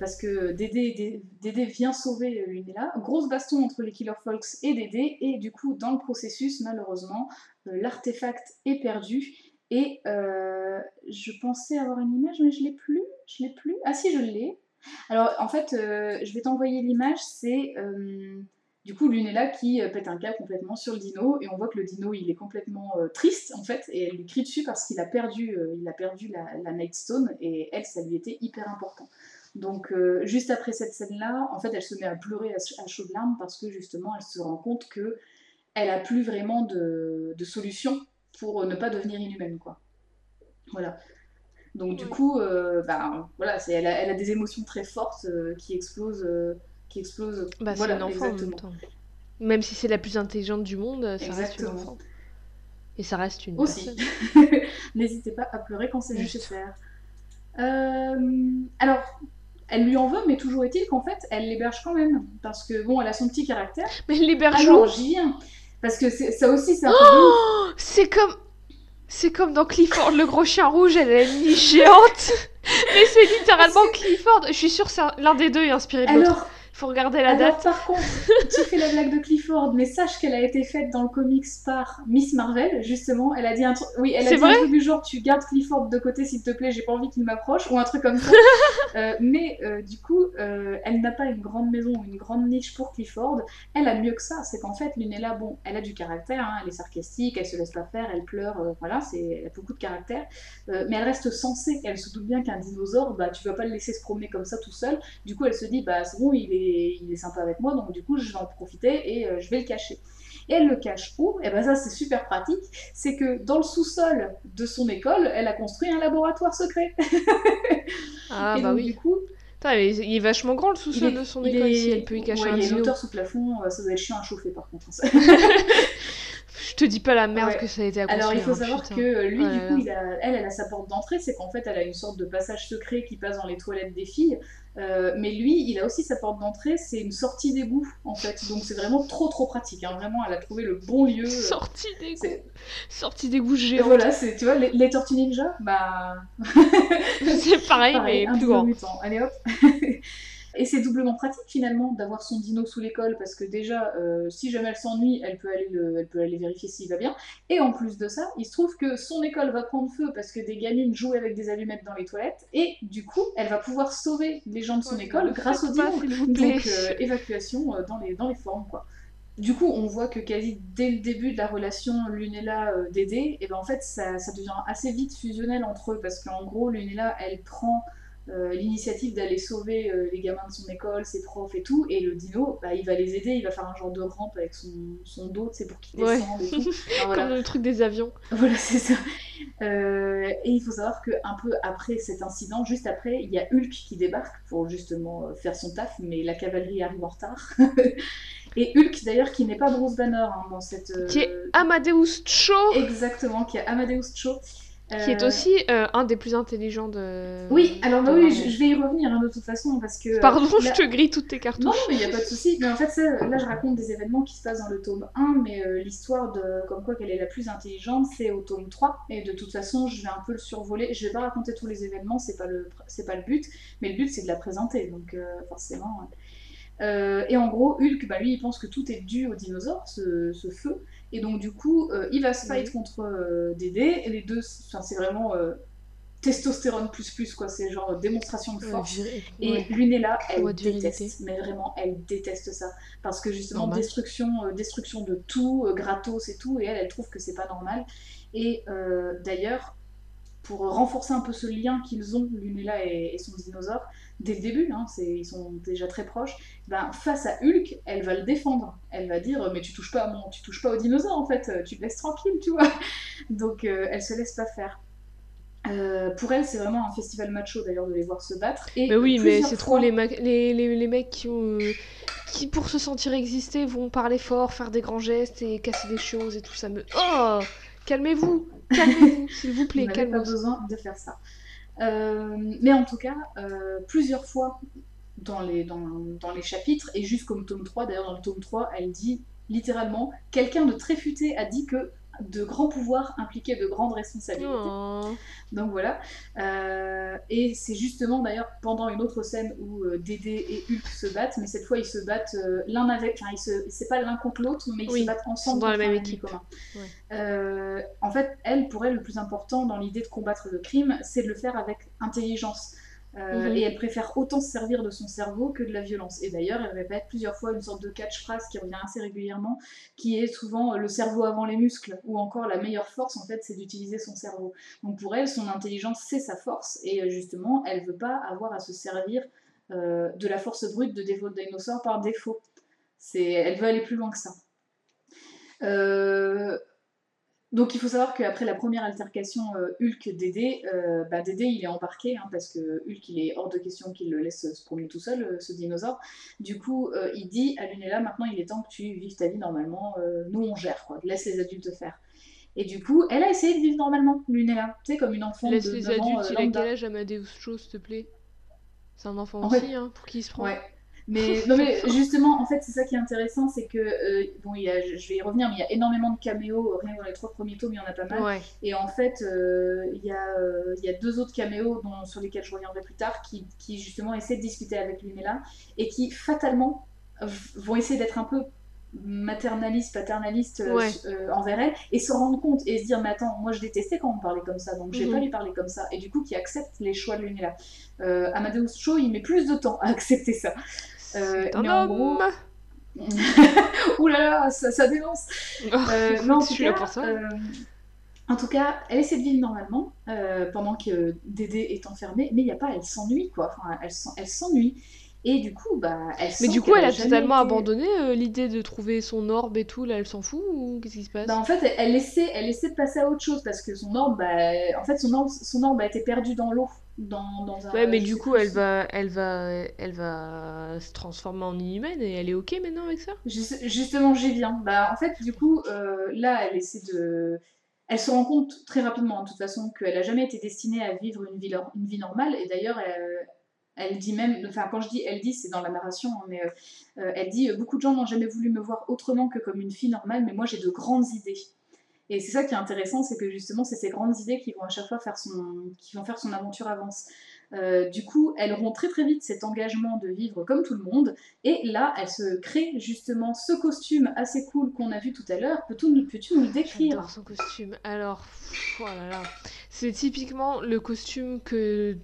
parce que Dédé, Dédé, vient sauver Lunella, grosse baston entre les Killer Folks et Dédé, et du coup, dans le processus, malheureusement, l'artefact est perdu, et euh, je pensais avoir une image, mais je l'ai plus. Je l'ai plus. Ah si, je l'ai. Alors en fait, euh, je vais t'envoyer l'image. C'est euh, du coup Lunella qui pète un câble complètement sur le dino et on voit que le dino il est complètement triste en fait et elle lui crie dessus parce qu'il a perdu, il a perdu la, Nightstone et elle ça lui était hyper important. Donc juste après cette scène-là, en fait, elle se met à pleurer à, chaudes larmes parce que justement, elle se rend compte que elle a plus vraiment de, de solution pour ne pas devenir inhumaine, quoi. Voilà. Donc du coup, euh, bah, voilà, elle a, elle, a, des émotions très fortes euh, qui explosent, euh, qui explosent. Bah, voilà, c'est une enfant en même temps. Même si c'est la plus intelligente du monde, ça reste une enfant. Et ça reste une Aussi. N'hésitez pas à pleurer quand c'est nécessaire. alors, elle lui en veut, mais toujours est-il qu'en fait, elle l'héberge quand même. Parce que, bon, elle a son petit caractère. Mais elle l'héberge Alors, j'y viens. Parce que ça aussi, c'est un oh C'est comme. C'est comme dans Clifford le gros chien rouge, elle a une niche géante. Mais c'est littéralement Clifford. Je suis sûre que l'un des deux est inspiré de l'autre faut regarder la Alors, date. Par contre, tu fais la blague de Clifford, mais sache qu'elle a été faite dans le comics par Miss Marvel, justement. Elle a dit un truc. Oui, elle a dit un truc du genre tu gardes Clifford de côté s'il te plaît, j'ai pas envie qu'il m'approche, ou un truc comme ça. Euh, mais euh, du coup, euh, elle n'a pas une grande maison ou une grande niche pour Clifford. Elle a mieux que ça, c'est qu'en fait, Lunella, bon, elle a du caractère, hein, elle est sarcastique, elle se laisse pas faire, elle pleure, voilà, elle a beaucoup de caractère. mais elle reste sensée, elle se doute bien qu'un dinosaure, bah, tu vas pas le laisser se promener comme ça tout seul. Du coup, elle se dit, bah, c'est bon, il est il est sympa avec moi, donc du coup, je vais en profiter et euh, je vais le cacher. Et elle le cache où? Et ben ça, c'est super pratique. C'est que dans le sous-sol de son école, elle a construit un laboratoire secret. ah, bah oui. Du coup, il est vachement grand le sous-sol de son école si elle peut y cacher un Il y a une hauteur sous plafond, euh, ça doit être chiant à chauffer par contre. Hein, Je te dis pas la merde que ça a été à Alors il faut hein, savoir que lui, du coup, elle, elle a sa porte d'entrée, c'est qu'en fait, elle a une sorte de passage secret qui passe dans les toilettes des filles. Euh, mais lui, il a aussi sa porte d'entrée, c'est une sortie d'égout en fait. Donc c'est vraiment trop trop pratique. Hein. Vraiment, elle a trouvé le bon lieu. Sortie d'égout. Sortie d'égout géante. Voilà, c'est tu vois les, les, tortues ninja, bah c'est pareil, mais plus grand. Allez hop. Et c'est doublement pratique finalement d'avoir son dino sous l'école parce que déjà, euh, si jamais elle s'ennuie, elle, peut aller elle peut aller vérifier s'il va bien. Et en plus de ça, il se trouve que son école va prendre feu parce que des gamines jouent avec des allumettes dans les toilettes. Et du coup, elle va pouvoir sauver les gens de son école grâce au dino. Donc, euh, évacuation euh, dans, les, dans les formes quoi. Du coup, on voit que quasi dès le début de la relation Lunella-Dédé, et ben en fait, ça, ça, devient assez vite fusionnel entre eux parce qu'en gros, Lunella, elle prend euh, l'initiative d'aller sauver euh, les gamins de son école, ses profs et tout, et le dino, bah, il va les aider, il va faire un genre de rampe avec son, son dos, c'est pour qu'ils descendent et tout. Comme le truc des avions. Voilà, c'est ça. Euh, et il faut savoir qu'un peu après cet incident, juste après, il y a Hulk qui débarque pour justement faire son taf, mais la cavalerie arrive en retard. Et Hulk, d'ailleurs, qui n'est pas Bruce Banner hein, dans cette. Qui est Amadeus Cho Exactement, qui est Amadeus Cho. Qui est euh, aussi euh, un des plus intelligents de. Oui, alors bah oui, je, vais y revenir hein, de toute façon parce que. Pardon, je te grille toutes tes cartouches. Non, mais il n'y a pas de souci. Mais en fait, là, je raconte des événements qui se passent dans le tome 1, mais euh, l'histoire de comme quoi qu'elle est la plus intelligente, c'est au tome 3. Et de toute façon, je vais un peu le survoler. Je vais pas raconter tous les événements, c'est pas le, c'est pas le but. Mais le but, c'est de la présenter. Donc, forcément. et en gros, Hulk, bah, lui, il pense que tout est dû aux dinosaures, ce, ce feu. Et donc, du coup, euh, il va se fight contre euh, Dédé. Et les deux, c'est vraiment euh, testostérone plus plus, quoi. C'est genre démonstration de force. et Lunella, elle déteste. Mais vraiment, elle déteste ça. Parce que justement, destruction, destruction de tout, gratos et tout. Et elle, elle trouve que c'est pas normal. Et d'ailleurs, pour renforcer un peu ce lien qu'ils ont, Lunella et, son dinosaure, dès le début, hein, ils sont déjà très proches, ben, face à Hulk, elle va le défendre. Elle va dire mais tu touches pas à mon, tu touches pas au dinosaure en fait, tu te laisses tranquille, tu vois. Donc euh, elle se laisse pas faire. Euh, pour elle, c'est vraiment un festival macho d'ailleurs de les voir se battre. Et mais oui, mais c'est trop les, les, les, les, mecs qui, ont, euh, qui, pour se sentir exister, vont parler fort, faire des grands gestes et casser des choses et tout ça. Me... Oh Calmez-vous Calmez-vous, s'il vous plaît, calmez-vous. pas besoin de faire ça. Euh, mais en tout cas, euh, plusieurs fois dans les, chapitres, et jusqu'au tome 3, d'ailleurs dans le tome 3, elle dit littéralement, quelqu'un de très futé a dit que de grands pouvoirs impliquaient de grandes responsabilités. Oh. Donc voilà. Euh, et c'est justement d'ailleurs pendant une autre scène où euh, Dédé et Hulk se battent, mais cette fois ils se battent euh, l'un avec. Enfin, c'est pas l'un contre l'autre, mais ils se battent ensemble dans la même équipe. en fait, elle, pour elle, le plus important dans l'idée de combattre le crime, c'est de le faire avec intelligence. Euh, mhm. Et elle préfère autant se servir de son cerveau que de la violence. Et d'ailleurs, elle répète plusieurs fois une sorte de catchphrase qui revient assez régulièrement, qui est souvent euh, le cerveau avant les muscles, ou encore la meilleure force, en fait, c'est d'utiliser son cerveau. Donc pour elle, son intelligence, c'est sa force, et euh, justement, elle veut pas avoir à se servir de la force brute de défaut de dinosaure par défaut. Elle veut aller plus loin que ça. Euh, donc il faut savoir qu'après la première altercation euh, Hulk-Dédé, euh, bah, Dédé il est embarqué hein, parce que Hulk il est hors de question qu'il le laisse se promener tout seul, euh, ce dinosaure. Du coup il dit à Lunella maintenant il est temps que tu vives ta vie normalement, nous on gère quoi, laisse les adultes faire. Et du coup elle a essayé de vivre normalement, Lunella, tu sais comme une enfant laisse de les adultes, il a quel âge Amadeus Cho s'il te plaît? C'est un enfant aussi, hein, pour qui il se prend ouais. Mais, non, mais justement, en fait, c'est ça qui est intéressant, c'est que, euh, bon, il y a, je vais y revenir, mais il y a énormément de caméos, rien dans les trois premiers tomes, il y en a pas mal. Et en fait, euh, il, y a, euh, il y a deux autres caméos dont, sur lesquels je reviendrai plus tard, qui, qui justement essaient de discuter avec Lunella, et qui fatalement vont essayer d'être un peu maternaliste, paternaliste envers elle et se rendre compte et se dire mais attends moi je détestais quand on me parlait comme ça donc je vais mhm. pas lui parler comme ça. Et du coup qui accepte les choix de Lunella euh, Amadeus Cho il met plus de temps à accepter ça euh, mais en gros... Ouh là là, ça, ça dénonce. Oh, euh, non, en tout, cas, pour ça. Euh, en tout cas, elle essaie de vivre normalement euh, pendant que Dédé est enfermée, mais il n'y a pas, elle s'ennuie quoi. Enfin, elle s'ennuie. Et du coup, bah, elle Mais du coup, elle a totalement abandonné l'idée de trouver son orbe et tout. Là, elle s'en fout ou qu'est-ce qui se passe? Bah, En fait, elle, essaie, elle essaie de passer à autre chose parce que son orbe, bah, en fait, son orbe, son orbe a été perdu dans l'eau dans, un. Ouais, mais du coup, elle va, elle, va, elle va se transformer en inhumaine et elle est ok maintenant avec ça? Justement, j'y viens. Bah, en fait, du coup, euh, là, elle essaie de. Elle se rend compte très rapidement, de toute façon, qu'elle n'a jamais été destinée à vivre une vie, une vie normale. Et d'ailleurs, elle, elle, dit même, enfin, quand je dis elle dit, c'est dans la narration, hein, mais euh, elle dit Beaucoup de gens n'ont jamais voulu me voir autrement que comme une fille normale, mais moi j'ai de grandes idées. Et c'est ça qui est intéressant, c'est que justement, c'est ces grandes idées qui vont à chaque fois faire son, qui vont faire son aventure avance. Euh, du coup, elle rompt très très vite cet engagement de vivre comme tout le monde, et là, elle se crée justement ce costume assez cool qu'on a vu tout à l'heure. Peux-tu nous, peux nous le décrire son costume. Alors, oh c'est typiquement le costume que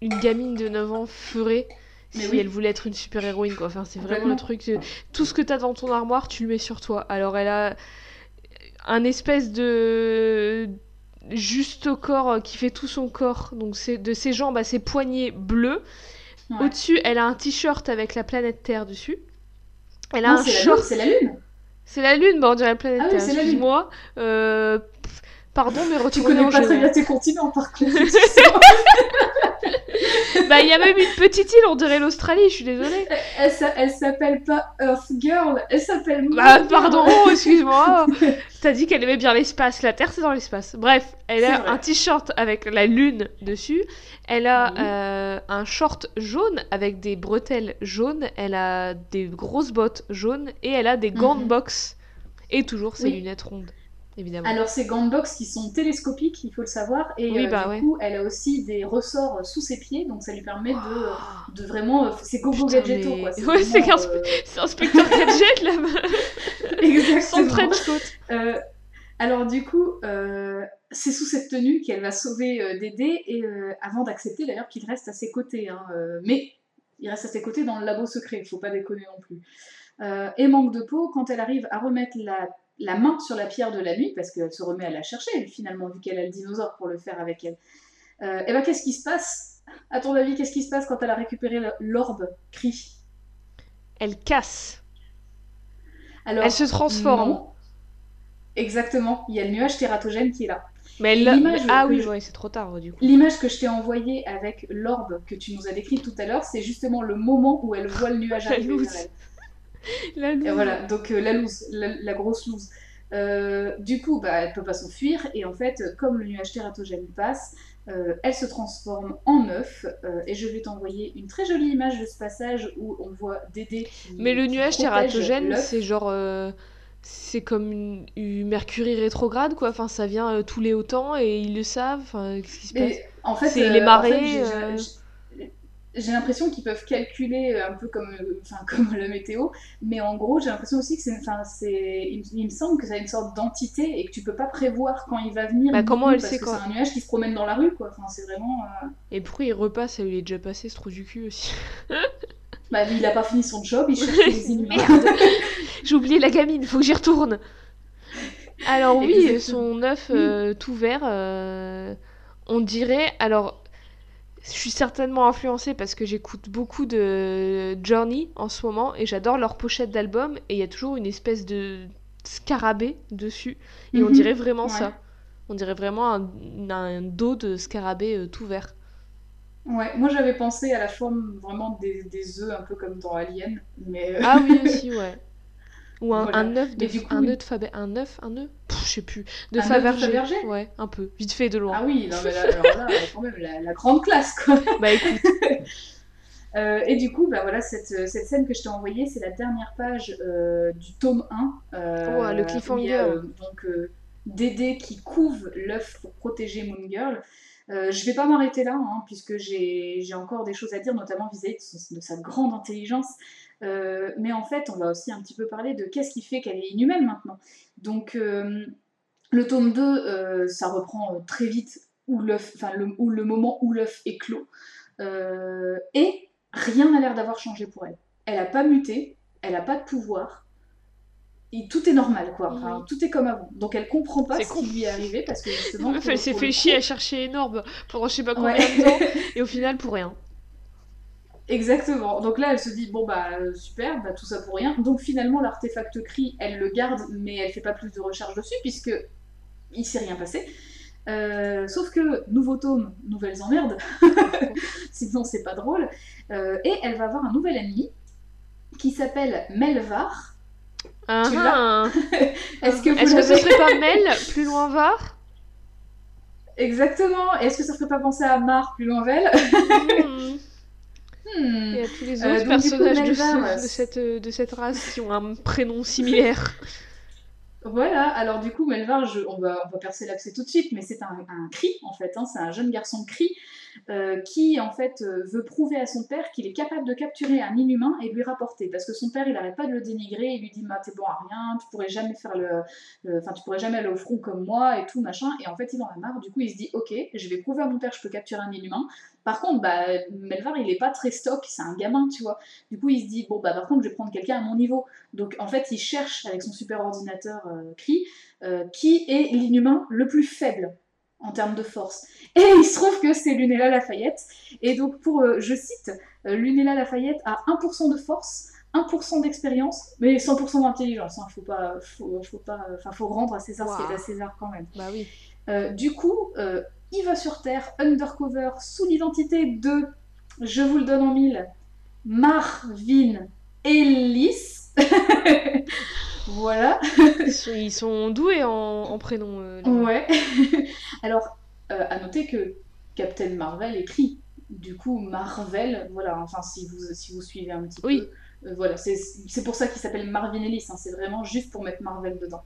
une gamine de 9 ans ferait si oui. elle voulait être une super héroïne quoi. Enfin, c'est vraiment le truc. Tout ce que t'as dans ton armoire, tu le mets sur toi. Alors, elle a un espèce de juste au corps euh, qui fait tout son corps. Donc c'est de ses jambes à ses poignets bleus. Au-dessus, elle a un t-shirt avec la planète Terre dessus. Elle a un short. C'est la lune. C'est la lune, bah on dirait la planète ah Terre. Excuse-moi. Euh, pardon, mais Tu connais pas très bien tes continents, par contre. bah, il y a même une petite île, on dirait l'Australie, je suis désolée. Elle, elle s'appelle pas Earth Girl, elle s'appelle. Bah, pardon, excuse-moi. T'as dit qu'elle aimait bien l'espace. La Terre, c'est dans l'espace. Bref, elle a un t-shirt avec la lune dessus. Elle a euh, un short jaune avec des bretelles jaunes. Elle a des grosses bottes jaunes et elle a des gants de mhm. boxe. Et toujours ses lunettes rondes. Alors, ces boxe qui sont télescopiques, il faut le savoir, et euh, bah du coup, elle a aussi des ressorts sous ses pieds, donc ça lui permet de, oh. de vraiment. Euh, c'est Gogo Gadgeto, quoi. Ouais, c'est un, euh, inspecteur Gadget là-bas Exactement. Son trench coat. alors, du coup, c'est sous cette tenue qu'elle va sauver Dédé, et avant d'accepter d'ailleurs qu'il reste à ses côtés. Hein, mais il reste à ses côtés dans le labo secret, il faut pas déconner non plus. et manque de peau, quand elle arrive à remettre la la main sur la pierre de la nuit, parce qu'elle se remet à la chercher, finalement, vu qu'elle a le dinosaure pour le faire avec elle. Euh, et ben qu'est-ce qui se passe? À ton avis, qu'est-ce qui se passe quand elle a récupéré l'orbe cri Elle casse. Alors, elle se transforme. Exactement, il y a le nuage tératogène qui est là. Mais elle Ah oui, c'est trop tard du coup. L'image que je t'ai envoyée avec l'orbe que tu nous as décrit tout à l'heure, c'est justement le moment où elle voit le nuage arriver vers elle. la Et voilà, donc euh, la loose, la, grosse loose. Euh, du coup, bah, elle peut pas s'enfuir, et en fait, comme le nuage tératogène passe, euh, elle se transforme en œuf, et je vais t'envoyer une très jolie image de ce passage où on voit Dédé. Mais le nuage tératogène, c'est genre. c'est comme une, Mercury rétrograde, quoi. Enfin, ça vient tous les autant et ils le savent. Enfin, qu'est-ce qui se passe? en fait, C'est les marées j'ai l'impression qu'ils peuvent calculer un peu comme, enfin, comme la météo, mais en gros, j'ai l'impression aussi que c'est, enfin, c'est, il, me semble que ça a une sorte d'entité et que tu peux pas prévoir quand il va venir. Bah, comment elle sait quoi C'est un nuage qui se promène dans la rue, quoi. Enfin, c'est vraiment. Euh, et pourquoi il repasse? Elle lui est déjà passé, ce trou du cul aussi. bah, il a pas fini son job, il cherche les Merde J'ai oublié la gamine, faut que j'y retourne. Alors oui, son œuf euh, tout vert, euh, on dirait. Alors je suis certainement influencée parce que j'écoute beaucoup de Journey en ce moment et j'adore leur pochette d'album et il y a toujours une espèce de scarabée dessus et on mhm. dirait vraiment ça. On dirait vraiment un, dos de scarabée euh, tout vert. Ouais, moi j'avais pensé à la forme vraiment des, des œufs un peu comme dans Alien, mais... Euh, ah oui aussi, ouais. Ou un, un œuf de, un œuf de Fabergé. Un œuf, un œuf Je sais plus. De un Fabergé. de Ouais, un peu. Vite fait de loin. Ah oui, non, mais là, alors là, quand même, la, grande classe, quoi. Bah écoute. et du coup, bah voilà, cette, cette scène que je t'ai envoyée, c'est la dernière page du tome 1. le cliffhanger. donc, Dédé qui couve l'œuf pour protéger Moon Girl. Euh, je vais pas m'arrêter là, hein, puisque j'ai encore des choses à dire, notamment vis-à-vis de, sa grande intelligence. Euh, mais en fait, on va aussi un petit peu parler de qu'est-ce qui fait qu'elle est inhumaine maintenant. Donc, euh, le tome 2, ça reprend très vite où le, le moment où l'œuf est clos. et rien n'a l'air d'avoir changé pour elle. Elle n'a pas muté, elle n'a pas de pouvoir, et tout est normal, quoi. Enfin, Tout est comme avant. Donc elle comprend pas ce qui lui est arrivé parce que justement. elle s'est fait chier à chercher énorme pendant je sais pas combien de temps et au final pour rien. Exactement. Donc là, elle se dit bon bah super, bah tout ça pour rien. Donc finalement, l'artefact cri, elle le garde, mais elle fait pas plus de recherche dessus puisque il s'est rien passé. Euh, sauf que nouveau tome, nouvelles emmerdes. Sinon, c'est pas drôle. Euh, et elle va avoir un nouvel ennemi qui s'appelle Melvar ah, Est-ce que, Est que ce serait pas Mel plus loin Var? Exactement. Est-ce que ça ferait pas penser à Mar plus loin Vel? Hmm. hmm. Et à tous les euh, autres personnages de, cette, de cette race qui ont un prénom similaire. Voilà, alors du coup, Melvar, on, va, on va percer l'accès tout de suite, mais c'est un, un, cri en fait, hein, c'est un jeune garçon cri euh, qui en fait euh, veut prouver à son père qu'il est capable de capturer un inhumain et lui rapporter. Parce que son père, il n'arrête pas de le dénigrer, il lui dit bah, t'es bon à rien, tu pourrais jamais faire le, enfin tu pourrais jamais aller au front comme moi et tout machin. Et en fait, il en a marre. Du coup, il se dit ok, je vais prouver à mon père que je peux capturer un inhumain. Par contre, bah, Melvar, il est pas très stock, c'est un gamin, tu vois. Du coup, il se dit bon bah par contre, je vais prendre quelqu'un à mon niveau. Donc en fait, il cherche avec son super ordinateur euh, Cri qui est l'inhumain le plus faible en termes de force. Et il se trouve que c'est Lunella Lafayette. Et donc, pour, euh, je cite, euh, Lunella Lafayette a 1% de force, 1% d'expérience, mais 100% d'intelligence. Il hein. faut pas, faut, faut pas, enfin, faut rendre à César ce qui est à César quand même. Bah oui. Euh, du coup, il va sur Terre, undercover, sous l'identité de, je vous le donne en mille, Marvin Ellis. Voilà. ils, sont, doués en, prénom. Euh, ouais. Alors, euh, à noter que Captain Marvel écrit. Du coup, Marvel, voilà, enfin, si vous, si vous suivez un petit oui. peu. Euh, voilà, c'est pour ça qu'il s'appelle Marvin Ellis. Hein, c'est vraiment juste pour mettre Marvel dedans.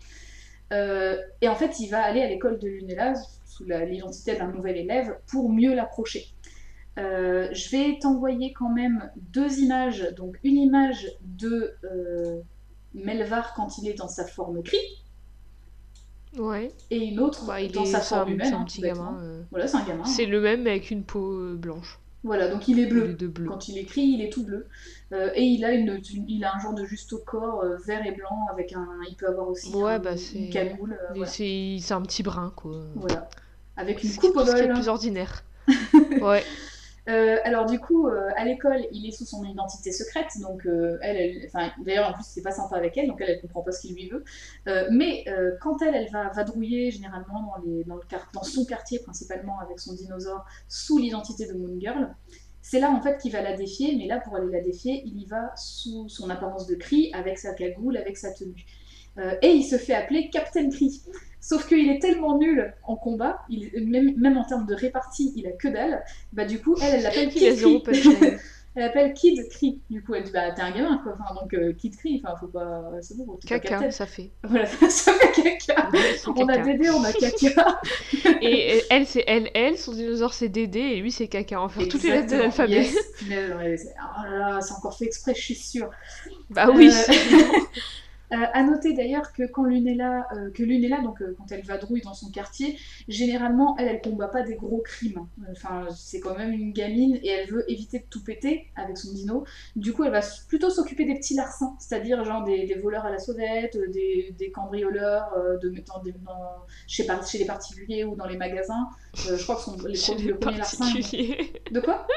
et en fait, il va aller à l'école de Lunella sous l'identité d'un nouvel élève pour mieux l'approcher. je vais t'envoyer quand même deux images. Donc, une image de Melvar quand il est dans sa forme cri. Ouais. Et une autre bah, dans sa forme humaine. C'est un petit gamin. Euh. Voilà, c'est un gamin. C'est le même avec une peau euh, blanche. Voilà, donc il est bleu. Quand il écrit, il est tout bleu. Euh, et il a, une, il a un genre de juste au corps vert et blanc avec un. Il peut avoir aussi ouais, bah, une camoule. C'est un petit brun, quoi. Voilà. Avec une coupe au bol. plus ordinaire. ouais. Euh, alors du coup, euh, à l'école, il est sous son identité secrète, donc euh, elle, d'ailleurs en plus c'est pas sympa avec elle, donc elle, elle comprend pas ce qu'il lui veut. mais quand elle, elle va vadrouiller généralement dans son quartier principalement avec son dinosaure sous l'identité de Moon Girl, c'est là en fait qu'il va la défier, mais là pour aller la défier, il y va sous son apparence de cri, avec sa cagoule, avec sa tenue. et il se fait appeler Captain Cri. Sauf qu'il est tellement nul en combat, il, même, même, en termes de répartie, il a que dalle. Bah du coup, elle, elle l'appelle Kid Cri. elle l'appelle Kid Cri. Du coup, elle dit bah t'es un gamin quoi. Enfin, donc euh, Kid Cri. Enfin, faut pas. C'est bon. Caca, ça fait. Voilà, ça fait caca. on a Dédé, on a caca. et elle, c'est elle, elle. Son dinosaure, c'est Dédé, et lui, c'est caca. Enfin, toutes les lettres de l'alphabet. Yes. Oh là là, c'est encore fait exprès, je suis sûre. Bah oui. Euh... Euh, à noter d'ailleurs que quand Lunella, euh, que donc euh, quand elle vadrouille dans son quartier, généralement elle elle combat pas des gros crimes. Enfin c'est quand même une gamine et elle veut éviter de tout péter avec son dino. Du coup elle va plutôt s'occuper des petits larcins, c'est-à-dire genre des, voleurs à la sauvette, des, cambrioleurs, de mettant des, chez, chez les particuliers ou dans les magasins. Je crois que sont les, chez les particuliers. De quoi?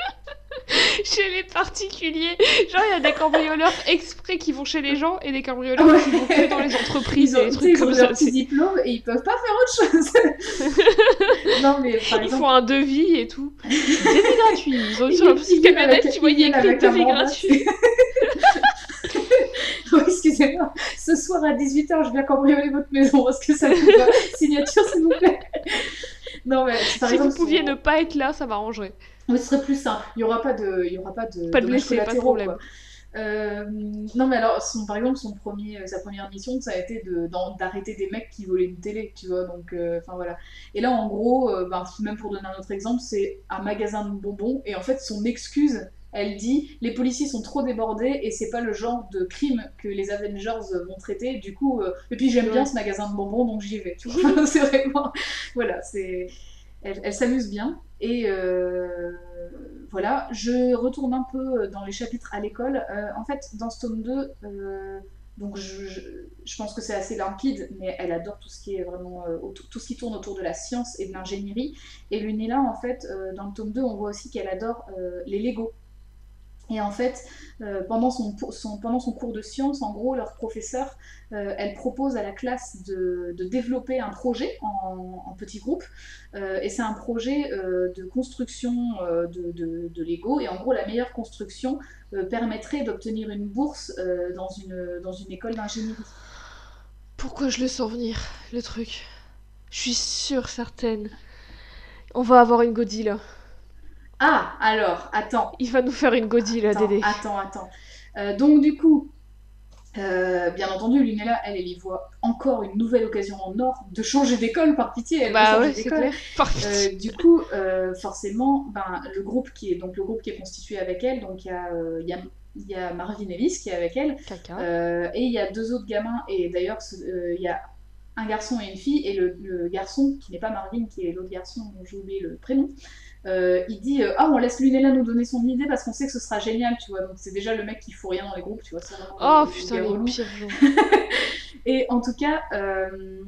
Chez les particuliers. Genre, il y a des cambrioleurs exprès qui vont chez les gens et des cambrioleurs qui vont que dans les entreprises ils ont, et des trucs comme ça. Leur petit diplôme et ils peuvent pas faire autre chose. non, mais par Ils font un devis et tout. Devis gratuit. Ils ont sur la petite camionnette, tu voyais écrit devis gratuit. oh, excusez-moi, ce soir à 18h, je viens cambrioler votre maison. Est-ce que ça vous va Signature, s'il vous plaît non, mais si vous pouviez ne pas être là, ça m'arrangerait. Mais ce serait plus simple. Il n'y aura pas de, il y aura pas de, pas de blessés, pas de problème. Euh, non, mais alors, son, par exemple, son premier, sa première mission, ça a été d'arrêter des mecs qui volaient une télé, tu vois. Donc, euh, enfin voilà. Et là, en gros, euh, ben, même pour donner un autre exemple, c'est un magasin de bonbons. Et en fait, son excuse, elle dit les policiers sont trop débordés et c'est pas le genre de crime que les Avengers vont traiter. Du coup, et puis j'aime bien ce magasin de bonbons, donc j'y vais. c'est vraiment, voilà, c'est, elle, elle s'amuse bien. Et voilà, je retourne un peu dans les chapitres à l'école. Euh, en fait, dans ce tome 2, euh, donc je, pense que c'est assez limpide, mais elle adore tout ce qui est vraiment euh, tout ce qui tourne autour de la science et de l'ingénierie. Et Lunella, en fait, dans le tome 2, on voit aussi qu'elle adore les Lego. Et en fait, euh, pendant, son, cours de sciences, en gros, leur professeur, euh, elle propose à la classe de, développer un projet en, petit groupe. Euh, et c'est un projet de construction de, de, Lego. Et en gros, la meilleure construction permettrait d'obtenir une bourse dans, une, dans une école d'ingénierie. Pourquoi je le sens venir, le truc? Je suis sûre, certaine. On va avoir une godille là. Ah, alors, attends. Il va nous faire une godille, là, Dédé. Attends, attends. Euh, donc, du coup, euh, bien entendu, Lunella, elle, elle y voit encore une nouvelle occasion en or de changer d'école, par pitié. Elle bah ouais. Euh, du coup, forcément, ben, le groupe qui est donc le groupe qui est constitué avec elle, donc il y a, y, a, y a Marvin Ellis qui est avec elle, et il y a deux autres gamins, et d'ailleurs, il y a un garçon et une fille, et le, le garçon, qui n'est pas Marvin, qui est l'autre garçon, j'ai oublié le prénom, euh, il dit euh, Ah, on laisse Lunella nous donner son idée parce qu'on sait que ce sera génial, tu vois. Donc c'est déjà le mec qui fout rien dans les groupes, tu vois. Oh putain, les pire Et en tout cas, euh,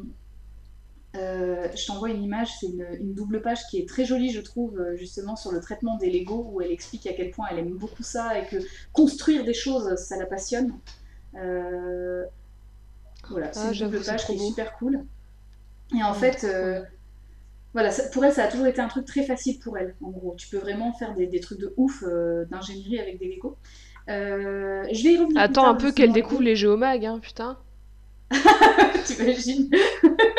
je t'envoie une image, c'est une, double page qui est très jolie, je trouve, justement sur le traitement des Lego, où elle explique à quel point elle aime beaucoup ça et que construire des choses, ça la passionne. Voilà, c'est ah, une double page qui est super cool. Et en fait, voilà, pour elle, ça a toujours été un truc très facile pour elle, en gros. Tu peux vraiment faire des, trucs de ouf euh, d'ingénierie avec des Lego. Euh, je vais y revenir. Attends un peu qu'elle découvre les géomags, hein, putain. T'imagines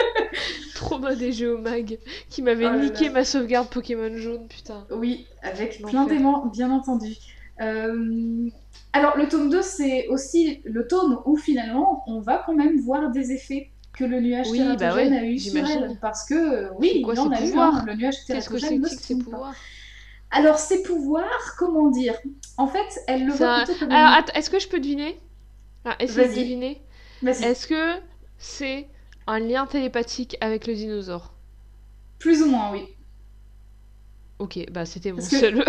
Trop bas des géomags qui m'avaient oh niqué ma sauvegarde Pokémon jaune, putain. Oui, avec plein d'aimants, bien entendu. Euh, alors, le tome 2, c'est aussi le tome où finalement on va quand même voir des effets que le nuage oui, bah a eu sur elle. Parce que, oui, il en a eu un. Le nuage tératogène ne se pouvoirs Alors, ses pouvoirs, comment dire? En fait, elle le voit plutôt comme Alors, est-ce que je peux deviner? Ah, de deviner. Est-ce que c'est un lien télépathique avec le dinosaure? Plus ou moins, oui. Ok, bah c'était mon seul.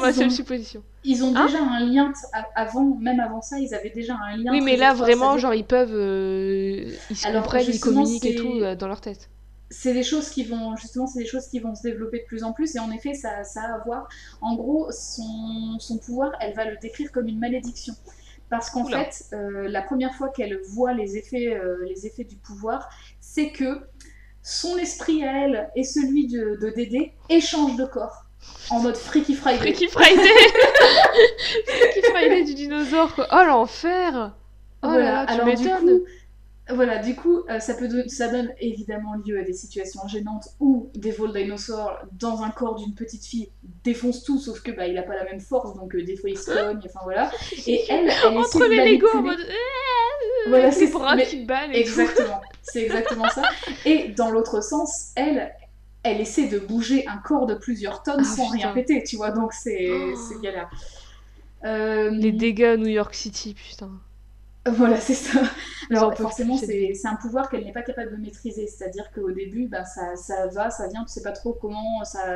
Ma seule supposition. Ils ont hein déjà un lien avant, même avant ça, ils avaient déjà un lien. Oui, mais là vraiment, genre ils peuvent, euh, ils se comprennent, ils communiquent et tout euh, dans leur tête. C'est des choses qui vont justement, c'est des choses qui vont se développer de plus en plus et en effet, ça, ça a à voir. En gros, son, son pouvoir, elle va le décrire comme une malédiction. Parce qu'en fait, euh, la première fois qu'elle voit les effets, les effets du pouvoir, c'est que son esprit à elle et celui de, de Dédé échangent de corps. En mode Freaky Friday. Freaky Friday Freaky Friday du dinosaure, quoi. Oh l'enfer Oh là là, tu m'étonnes voilà, du coup, euh, ça, peut ça donne évidemment lieu à des situations gênantes où des vols dinosaures dans un corps d'une petite fille défoncent tout, sauf que bah, il a pas la même force, donc euh, des fois il se cogne, enfin voilà. Et elle, elle Entre les Lego en mode. Voilà, c'est pour un qui Exactement, c'est exactement ça. Et dans l'autre sens, elle, elle essaie de bouger un corps de plusieurs tonnes ah, sans rien péter, tu vois, donc c'est oh. galère. Euh... Les dégâts à New York City, putain. Voilà, c'est ça. Alors forcément, c'est un pouvoir qu'elle n'est pas capable de maîtriser. C'est-à-dire qu'au début, ben, ça, ça, va, ça vient, tu sais pas trop comment, ça,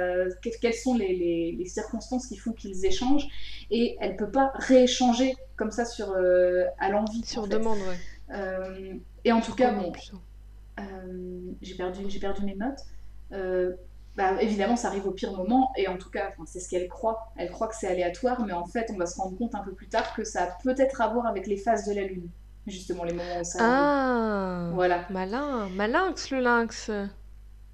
quelles sont les, les, circonstances qui font qu'ils échangent. Et elle peut pas rééchanger comme ça sur, euh, à l'envie. Sur demande, ouais. Euh, et en tout cas, bon, euh, j'ai perdu, perdu mes notes. Bah, évidemment, ça arrive au pire moment, et en tout cas, c'est ce qu'elle croit. Elle croit que c'est aléatoire, mais en fait, on va se rendre compte un peu plus tard que ça a peut-être à voir avec les phases de la Lune. Justement, les moments où ça. Ah Voilà. Malin, malinx le lynx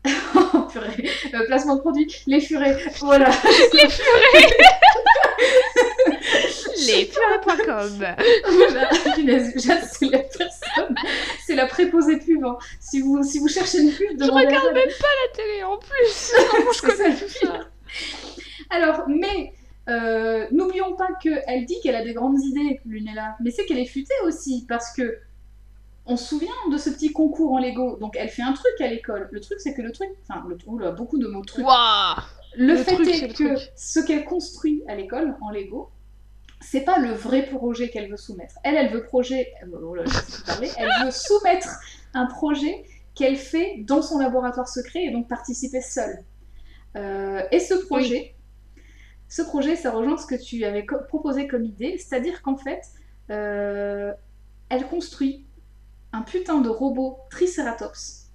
Oh purée euh, Placement de produit, les furets Voilà Les furets Lesfurets.com Voilà, c'est la personne, la préposée pub. Hein. Si, vous, si vous cherchez une pub, Je regarde même pas la télé en plus. Comment je connais tout ça Alors, mais euh, n'oublions pas qu'elle dit qu'elle a des grandes idées, Lunella, mais c'est qu'elle est futée aussi, parce que on se souvient de ce petit concours en Lego. Donc elle fait un truc à l'école. Le truc, c'est que le truc, enfin, le truc, beaucoup de mots truc. le, fait est, que ce qu'elle construit à l'école en Lego, c'est pas le vrai projet qu'elle veut soumettre. Elle, elle veut projet, oh elle veut soumettre un projet qu'elle fait dans son laboratoire secret et donc participer seule. Euh, et ce projet, ce projet, ça rejoint ce que tu avais proposé comme idée, c'est-à-dire qu'en fait, euh, elle construit un putain de robot Triceratops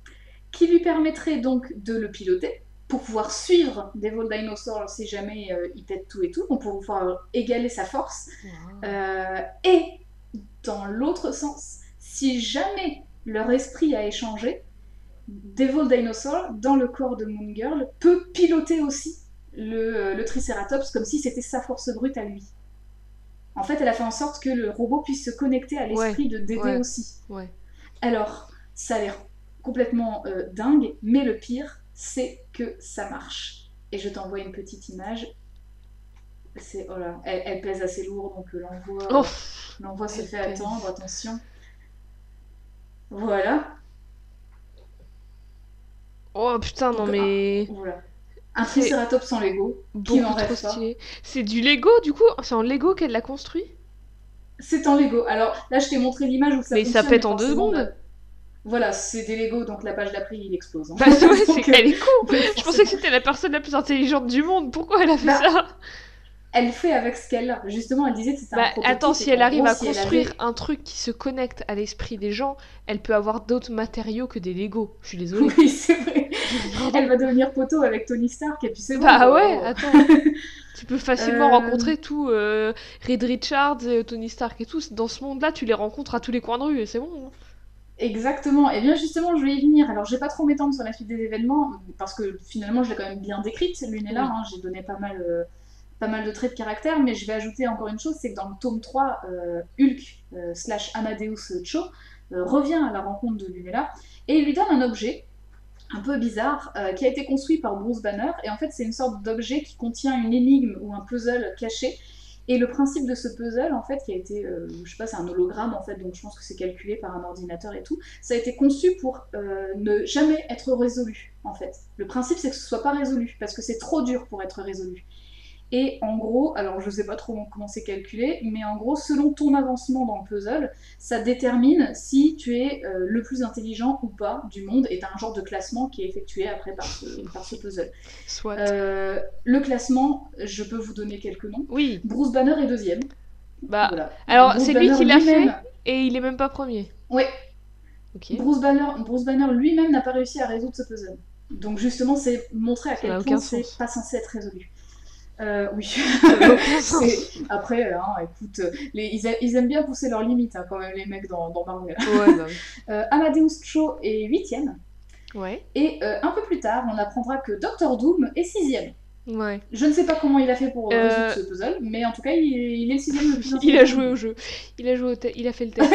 qui lui permettrait donc de le piloter pour pouvoir suivre des vols dinosaures si jamais euh, il pète tout et tout, pour pouvoir égaler sa force. Euh, et dans l'autre sens, si jamais leur esprit a échangé, Devil Dinosaur, dans le corps de Moon Girl, peut piloter aussi le, le Triceratops comme si c'était sa force brute à lui. En fait, elle a fait en sorte que le robot puisse se connecter à l'esprit de Dédé aussi. Alors, ça a l'air complètement euh, dingue, mais le pire, c'est que ça marche. Et je t'envoie une petite image. C'est oh là, elle, pèse assez lourd, donc euh, l'envoi, oh, l'envoi se fait attendre. Attention. Voilà. Oh putain, non mais. voilà. Un Triceratops en Lego. Qui n'en rêve pas. C'est du Lego du coup? C'est en Lego qu'elle l'a construit? C'est en Lego. Alors là, je t'ai montré l'image où ça Mais ça pète en deux secondes. Voilà, c'est des Lego, donc la page d'après, il explose. Hein. Bah, ouais, c'est qu'elle est con. je pensais que c'était la personne la plus intelligente du monde. Pourquoi elle a fait bah, ça? elle fait avec ce qu'elle a. Justement, elle disait que c'était bah, un Attends, si elle arrive à construire un truc qui se connecte à l'esprit des gens, elle peut avoir d'autres matériaux que des Lego. Je suis désolée. Oui, c'est vrai. elle va devenir poteau avec Tony Stark et puis c'est Bah ouais, attends. tu peux facilement euh, rencontrer tout euh, Reed Richards, Tony Stark et tout. Dans ce monde-là, tu les rencontres à tous les coins de rue et c'est bon. Hein. Exactement. Et bien justement, je vais y venir. Alors, je vais pas trop m'étendre sur la suite des événements parce que finalement, je l'ai quand même bien décrite. L'une est là. Hein. J'ai donné pas mal. Euh, pas mal de traits de caractère, mais je vais ajouter encore une chose, c'est que dans le tome 3, euh, Hulk euh, slash Amadeus Cho revient à la rencontre de Lunella et il lui donne un objet un peu bizarre qui a été construit par Bruce Banner et en fait c'est une sorte d'objet qui contient une énigme ou un puzzle caché et le principe de ce puzzle, en fait, qui a été, je sais pas, c'est un hologramme, en fait, donc je pense que c'est calculé par un ordinateur et tout, ça a été conçu pour ne jamais être résolu, en fait. Le principe, c'est que ce soit pas résolu, parce que c'est trop dur pour être résolu. Et en gros, alors je sais pas trop comment c'est calculé, mais en gros, selon ton avancement dans le puzzle, ça détermine si tu es euh, le plus intelligent ou pas du monde, et tu un genre de classement qui est effectué après par ce, puzzle. Soit. Euh, le classement, je peux vous donner quelques noms. Oui. Bruce Banner est deuxième. Bah, alors c'est lui qui l'a fait, et il est même pas premier. Ouais. Bruce Banner, Bruce Banner lui-même n'a pas réussi à résoudre ce puzzle. Donc justement, c'est montrer à quel point c'est pas censé être résolu. Euh, oui. Après, hein, écoute, les... ils, aiment bien pousser leurs limites hein, quand même, les mecs dans, dans Marvel. Ouais, bah euh, Amadeus Cho est huitième. Ouais. Et euh, un peu plus tard, on apprendra que Doctor Doom est sixième. Ouais. Je ne sais pas comment il a fait pour résoudre ce puzzle, mais en tout cas, il est, le sixième le plus Il a joué au jeu. Il a, joué il a fait le test.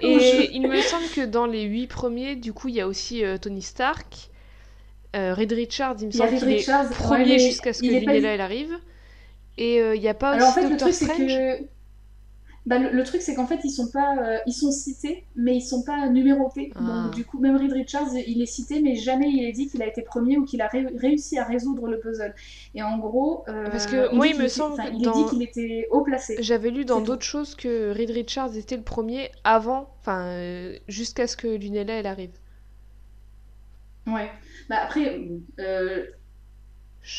Et il me semble que dans les huit premiers, du coup, il y a aussi Tony Stark. Euh, Reed Richards, il me semble qu'il est premier jusqu'à ce que Lunella elle arrive. Et il euh, n'y a pas Alors aussi en fait, le truc c'est que bah, le, truc c'est qu'en fait ils sont pas euh, ils sont cités mais ils sont pas numérotés. Donc ah. du coup même Reed Richards il est cité mais jamais il est dit qu'il a été premier ou qu'il a réussi à résoudre le puzzle. Et en gros parce que moi il me semble il est dit qu'il était haut placé. J'avais lu dans d'autres choses que Reed Richards était le premier avant enfin jusqu'à ce que Lunella elle arrive. Ouais. Bah après. Euh...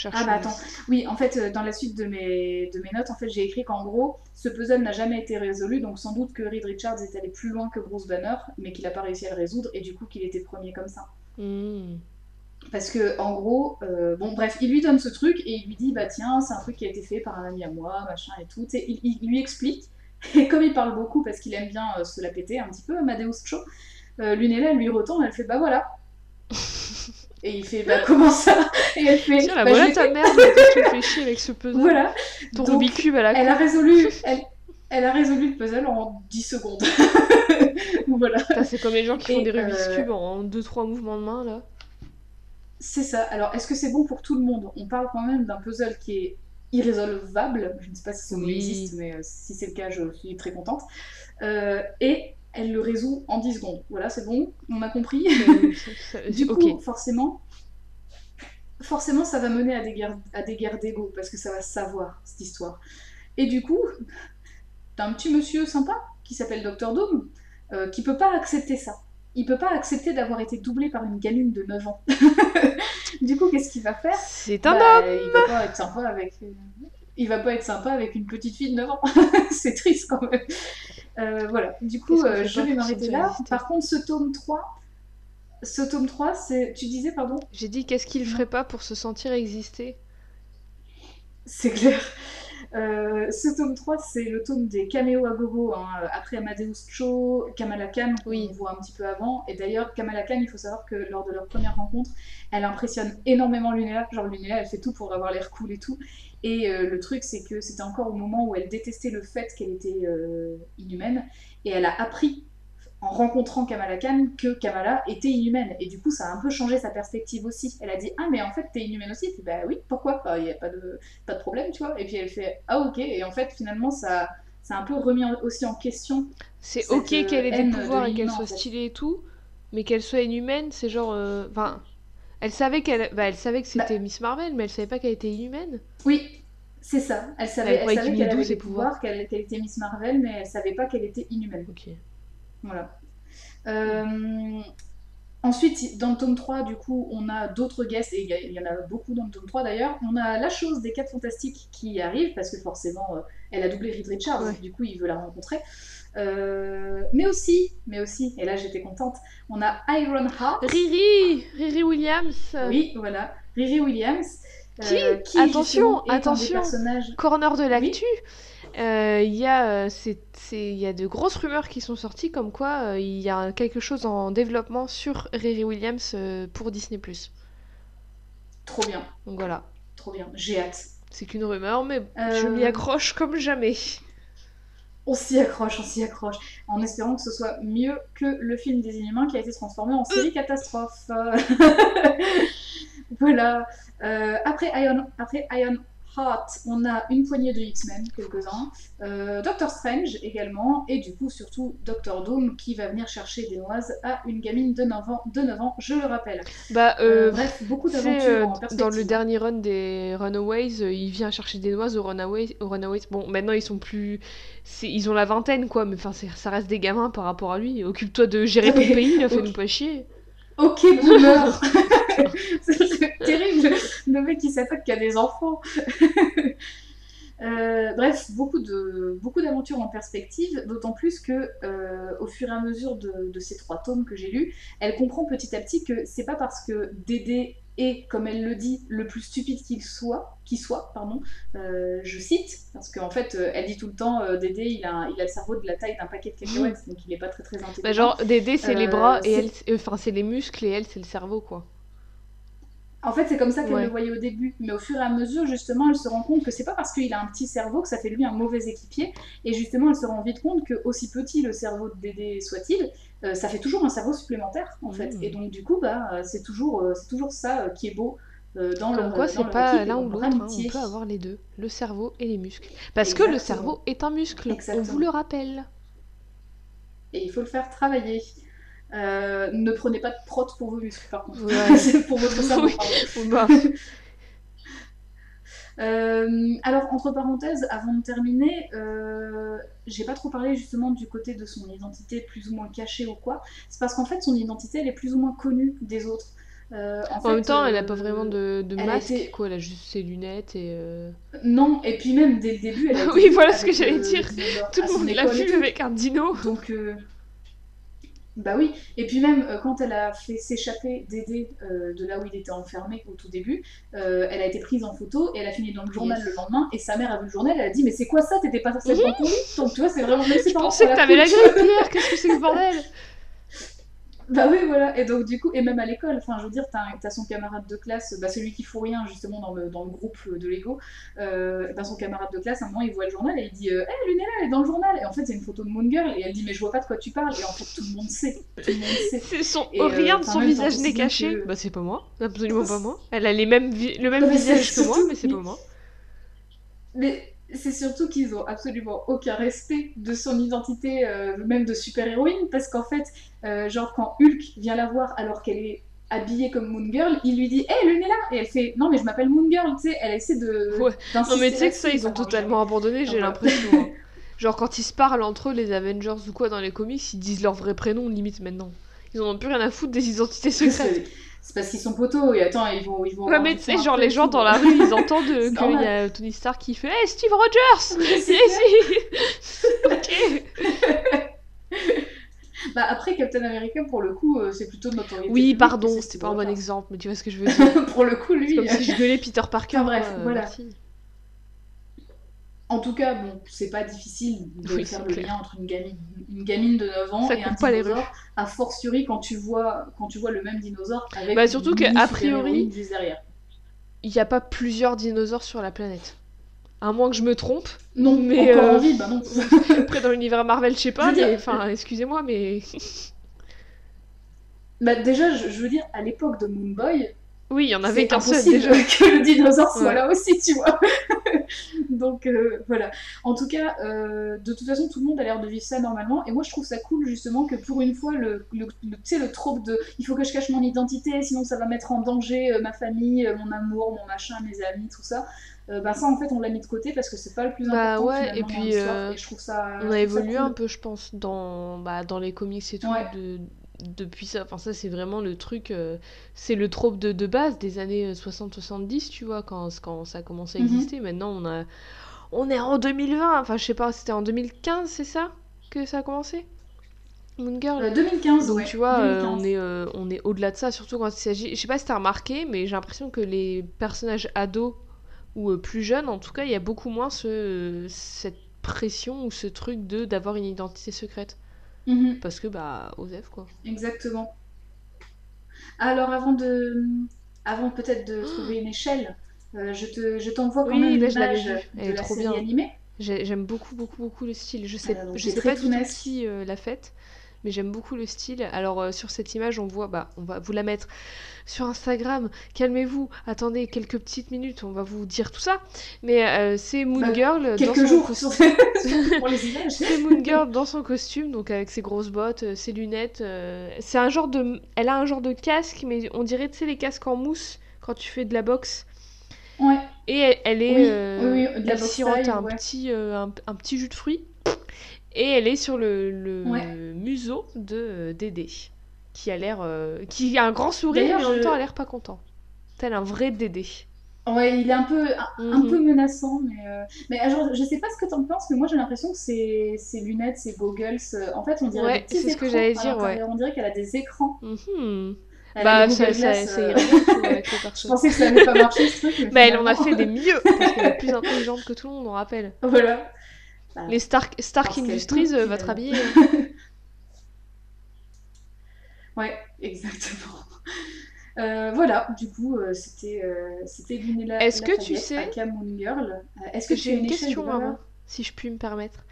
Ah bah attends, oui, en fait, euh, dans la suite de mes, de mes notes, en fait, j'ai écrit qu'en gros, ce puzzle n'a jamais été résolu, donc sans doute que Reed Richards est allé plus loin que Bruce Banner, mais qu'il n'a pas réussi à le résoudre, et du coup qu'il était premier comme ça. Hmm. Parce que, en gros, euh, bon, bref, il lui donne ce truc, et il lui dit, bah tiens, c'est un truc qui a été fait par un ami à moi, machin et tout. Il, il, lui explique, et comme il parle beaucoup, parce qu'il aime bien euh, se la péter un petit peu, Amadeus Cho, Lunella lui retourne, elle fait, bah voilà. Et il fait bah comment ça Et elle fait Tiens, la bah, voilà ta merde, tu me fais chier avec ce puzzle. Voilà. Ton Rubik's Cube à la Elle a résolu elle, elle, a résolu le puzzle en 10 secondes. voilà. C'est comme les gens qui font des Rubik's Cube en 2-3 mouvements de main, là. C'est ça. Alors, est-ce que c'est bon pour tout le monde? On parle quand même d'un puzzle qui est irrésolvable. Je ne sais pas si ce mot existe, mais si c'est le cas, je suis très contente. et elle le résout en 10 secondes. Voilà, c'est bon, on a compris. du coup, forcément, forcément, ça va mener à des guerres, à des guerres d'ego, parce que ça va savoir, cette histoire. Et du coup, t'as un petit monsieur sympa, qui s'appelle Dr Doom, euh, qui peut pas accepter ça. Il peut pas accepter d'avoir été doublé par une gamine de 9 ans. du coup, qu'est-ce qu'il va faire? C'est un bah, homme Il va pas être sympa avec... Il va pas être sympa avec une petite fille de 9 ans. c'est triste quand même. Euh, voilà, du coup, euh, je vais m'arrêter là. Par contre, ce tome 3, ce tome 3, c'est. Tu disais, pardon? J'ai dit qu'est-ce qu'il ferait pas pour se sentir exister? C'est clair. Euh, ce tome 3, c'est le tome des caméos à gogo, hein, après Amadeus Cho, Kamala Khan, qu'on voit un petit peu avant. Et d'ailleurs, Kamala Khan, il faut savoir que lors de leur première rencontre, elle impressionne énormément Lunella. Genre, Lunella, elle fait tout pour avoir l'air cool et tout. Et euh, le truc, c'est que c'était encore au moment où elle détestait le fait qu'elle était euh, inhumaine. Et elle a appris, en rencontrant Kamala Khan, que Kamala était inhumaine. Et du coup, ça a un peu changé sa perspective aussi. Elle a dit Ah, mais en fait, t'es inhumaine aussi? Et bah oui, pourquoi Il n'y a pas de, pas de problème, tu vois. Et puis elle fait Ah, ok. Et en fait, finalement, ça, ça a un peu remis aussi en question. C'est ok qu'elle ait des pouvoirs et qu'elle soit stylée et tout, mais qu'elle soit inhumaine, c'est genre. Euh. Elle savait qu'elle, bah, elle savait que c'était bah. Miss Marvel, mais elle savait pas qu'elle était inhumaine. Oui, c'est ça. Elle savait, elle savait qu'elle avait des pouvoirs, qu'elle était Miss Marvel, mais elle savait pas qu'elle était inhumaine. Ok. Voilà. Euh, ensuite, dans le tome 3, du coup, on a d'autres guests, et il y, en a beaucoup dans le tome 3 d'ailleurs. On a la chose des 4 fantastiques qui arrive, parce que forcément, euh, elle a doublé Reed Richards, du coup, il veut la rencontrer. Euh, mais aussi, mais aussi, et là j'étais contente, on a Iron Heart. Riri Riri Williams Oui, voilà, Riri Williams. Qui, euh, Attention, attention Corner de l'actu euh, il y, a, y a de grosses rumeurs qui sont sorties comme quoi il y a quelque chose en développement sur Riri Williams pour Disney+. Trop bien. Donc voilà. Trop bien, j'ai hâte. C'est qu'une rumeur, mais je m'y accroche comme jamais on s'y accroche, on s'y accroche, en espérant que ce soit mieux que le film des Inhumains qui a été transformé en série catastrophe. voilà. Euh, après, Iron, après Iron on a une poignée de X-Men, quelques-uns, euh, Doctor Strange également, et du coup surtout Doctor Doom qui va venir chercher des noises à une gamine de 9 ans, de 9 ans je le rappelle. Bah, euh, euh, bref, beaucoup d'aventures Dans le dernier run des Runaways, il vient chercher des noises aux Runaways. Aux Runaways. Bon, maintenant ils sont plus... Ils ont la vingtaine quoi, mais enfin ça reste des gamins par rapport à lui. Occupe-toi de gérer ton pays, il fait nous pas chier. Ok, boomer C'est terrible, le mec qui s'attaque qu'à des enfants. Euh, bref, beaucoup de beaucoup d'aventures en perspective, d'autant plus que euh, au fur et à mesure de, ces trois tomes que j'ai lus, elle comprend petit à petit que c'est pas parce que Dédé et, comme elle le dit, le plus stupide qu'il soit, qui soit, pardon, euh, je cite, parce qu'en fait, euh, elle dit tout le temps, euh, Dédé, il a, il a le cerveau de la taille d'un paquet de cacahuètes, donc il n'est pas très très intelligent. Bah genre, Dédé, c'est les bras, et elle, enfin, c'est les muscles, et elle, c'est le cerveau, quoi. En fait, c'est comme ça qu'elle le voyait au début. Mais au fur et à mesure, justement, elle se rend compte que c'est pas parce qu'il a un petit cerveau que ça fait lui un mauvais équipier. Et justement, elle se rend vite compte que, aussi petit le cerveau de Dédé soit-il, euh, ça fait toujours un cerveau supplémentaire, en fait. Mmh. Et donc, du coup, bah, euh, c'est toujours, euh, c'est toujours ça qui est beau. dans Comme quoi, c'est pas l'un ou l'autre, hein, on peut avoir les deux, le cerveau et les muscles. Parce que le cerveau est un muscle, on vous le rappelle. Et il faut le faire travailler. Euh, ne prenez pas de prot pour vos muscles, par contre. Ouais. pour votre cerveau, euh, alors, entre parenthèses, avant de terminer, euh, j'ai pas trop parlé justement du côté de son identité plus ou moins cachée ou quoi. C'est parce qu'en fait, son identité, elle est plus ou moins connue des autres. en, même temps, elle n'a pas vraiment de, de masque, quoi. Elle a juste ses lunettes et. Non, et puis même dès le début, elle a Oui, voilà ce que j'allais dire. Tout le monde l'a vu avec un dino. Donc. Bah oui, et puis même euh, quand elle a fait s'échapper Dédé euh, de là où il était enfermé au tout début, euh, elle a été prise en photo et elle a fini dans le journal le lendemain. Et sa mère a vu le journal, elle a dit mais c'est quoi ça? T'étais pas censée être lit? Donc tu vois c'est vraiment... Je pensais que t'avais la grippe hier, qu'est-ce que c'est que ce bordel? Bah oui, voilà. Et donc, du coup, et même à l'école, enfin, je veux dire, t'as, as son camarade de classe, bah, celui qui fout rien, justement, dans le, dans le groupe de Lego. Euh, bah, son camarade de classe, à un moment, il voit le journal et il dit Hé, hey, Lunella, elle est dans le journal. Et en fait, c'est une photo de Moon Girl. Et elle dit Mais je vois pas de quoi tu parles. Et en fait, tout le monde sait. Tout le monde sait. Son... Et, rien de son visage n'est caché. Bah, c'est pas moi. Absolument pas moi. Elle a les mêmes le même visage que moi, mais c'est pas moi. Mais c'est surtout qu'ils ont absolument aucun respect de son identité, euh, même de super-héroïne, parce qu'en fait, euh, genre quand Hulk vient la voir alors qu'elle est habillée comme Moon Girl, il lui dit Hé, hey, là Et elle fait Non, mais je m'appelle Moon Girl, tu sais, elle essaie de. Ouais. Non, mais tu sais que ça, ils ont totalement abandonné, j'ai l'impression. Hein. Genre, quand ils se parlent entre eux, les Avengers ou quoi, dans les comics, ils disent leur vrai prénom, limite maintenant. Ils en ont plus rien à foutre des identités secrètes c'est parce qu'ils sont potos et attends ils vont ils vont ouais mais tu sais genre les gens dans la rue ils entendent qu'il y a Tony Stark qui fait hey Steve Rogers ok bah après Captain America pour le coup euh, c'est plutôt de notoriété oui pardon c'était pas un bon exemple mais tu vois ce que je veux dire. Pour le coup lui comme si je gueulais Peter Parker bref voilà en tout cas, bon, c'est pas difficile de faire le lien entre une gamine, une gamine de 9 ans et un dinosaure, a fortiori quand tu vois, quand tu vois le même dinosaure avec bah, surtout qu'a priori, il n'y a pas plusieurs dinosaures sur la planète. À moins que je me trompe. Non, mais encore euh... en vie, bah non. Après, dans l'univers Marvel, je sais pas, mais enfin, excusez-moi, mais. bah, déjà, je, je veux dire, à l'époque de Moonboy, oui, il y en avait qu'un seul déjà. que le dinosaure soit là aussi, tu vois. Donc euh, voilà. En tout cas, euh, de toute façon, tout le monde a l'air de vivre ça normalement. Et moi, je trouve ça cool justement que pour une fois, le, le, tu sais, le trope de il faut que je cache mon identité, sinon ça va mettre en danger euh, ma famille, mon amour, mon machin, mes amis, tout ça. bah ça en fait on l'a mis de côté parce que c'est pas le plus bah important ouais et puis et je trouve ça on a évolué un peu je pense dans bah, dans les comics et tout de depuis ça, enfin ça c'est vraiment le truc, euh, c'est le trope de, de, base des années 60-70, tu vois, quand, quand ça a commencé à mhm. exister. Maintenant on, a, on est en 2020, enfin je sais pas, c'était en 2015, c'est ça que ça a commencé? Moon Girl? 2015, Donc tu vois, euh, on est, euh, on est au-delà de ça, surtout quand il s'agit, je sais pas si t'as remarqué, mais j'ai l'impression que les personnages ados ou plus jeunes, en tout cas, il y a beaucoup moins ce, cette pression ou ce truc de d'avoir une identité secrète. Mhm. Parce que, bah, Osef, quoi. Exactement. Alors, avant de. Avant peut-être de trouver une échelle, euh, je, te, je t'envoie quand même l'image de la trop série bien. animée. J'aime beaucoup, beaucoup, beaucoup le style. Je sais, je sais pas tout qui euh, l'a faite mais j'aime beaucoup le style. Alors euh, sur cette image, on voit, bah, on va vous la mettre sur Instagram. Calmez-vous, attendez quelques petites minutes, on va vous dire tout ça. Mais euh, c'est Moon bah, Girl dans son costume. c'est Moon Girl dans son costume, donc avec ses grosses bottes, euh, ses lunettes. c'est un genre de, elle a un genre de casque, mais on dirait tu sais les casques en mousse quand tu fais de la boxe. Ouais. Et elle, est, oui, oui, elle sirote un petit, un petit jus de fruits. Et elle est sur le, le museau de euh, Dédé, qui a l'air, euh, qui a un grand sourire, mais en même temps a l'air pas content. Tel un vrai Dédé. Ouais, il est un peu, un, mhm. peu menaçant, mais, euh, mais genre, je sais pas ce que t'en penses, mais moi j'ai l'impression que ces, ces lunettes, ces goggles, en fait on dirait ouais, des petits ce que j'allais dire, ouais. On dirait qu'elle a des écrans. Mhm. Bah, ça, ça, ça Je pensais que ça n'avait pas marché ce truc. Mais, elle en a fait des mieux, parce qu'elle est plus intelligente que tout le monde, on rappelle. Voilà. Bah, les Stark, Stark Industries, euh, votre habiller. ouais, exactement. Euh, voilà, du coup, euh, c'était euh, c'était Est-ce que tu sais Girl. Est-ce que j'ai une, question avant, si je puis me permettre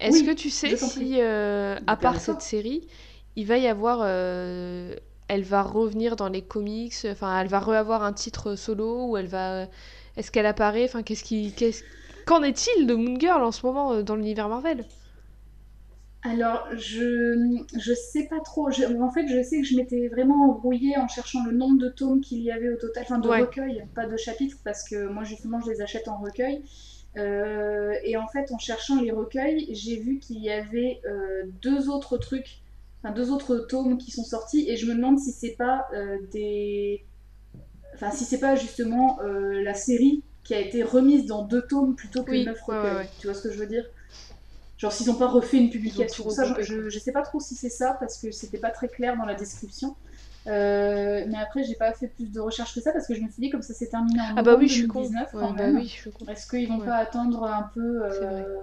Est-ce que tu sais si, à part cette série, il va y avoir, elle va revenir dans les comics, enfin, elle va reavoir un titre solo ou elle va, est-ce qu'elle apparaît, enfin, qu'est-ce qui, qu'est-ce Qu'en est-il de Moon Girl en ce moment euh, dans l'univers Marvel? Alors, je je sais pas trop. en fait, je sais que je m'étais vraiment embrouillée en cherchant le nombre de tomes qu'il y avait au total, enfin de recueils, pas de chapitres, parce que moi justement je les achète en recueil. Euh, et en fait, en cherchant les recueils, j'ai vu qu'il y avait euh, deux autres trucs, enfin deux autres tomes qui sont sortis, et je me demande si c'est pas des, enfin si c'est pas justement la série qui a été remise dans deux tomes plutôt que neuf recueils. Tu vois ce que je veux dire? Genre s'ils n'ont pas refait une publication. Ça, je, ne sais pas trop si c'est ça parce que c'était pas très clair dans la description. Euh, mais après, j'ai pas fait plus de recherches que ça parce que je me suis dit comme ça s'est terminé en ah bah oui, 2019 je suis con. bah oui, Est-ce qu'ils vont pas attendre un peu euh,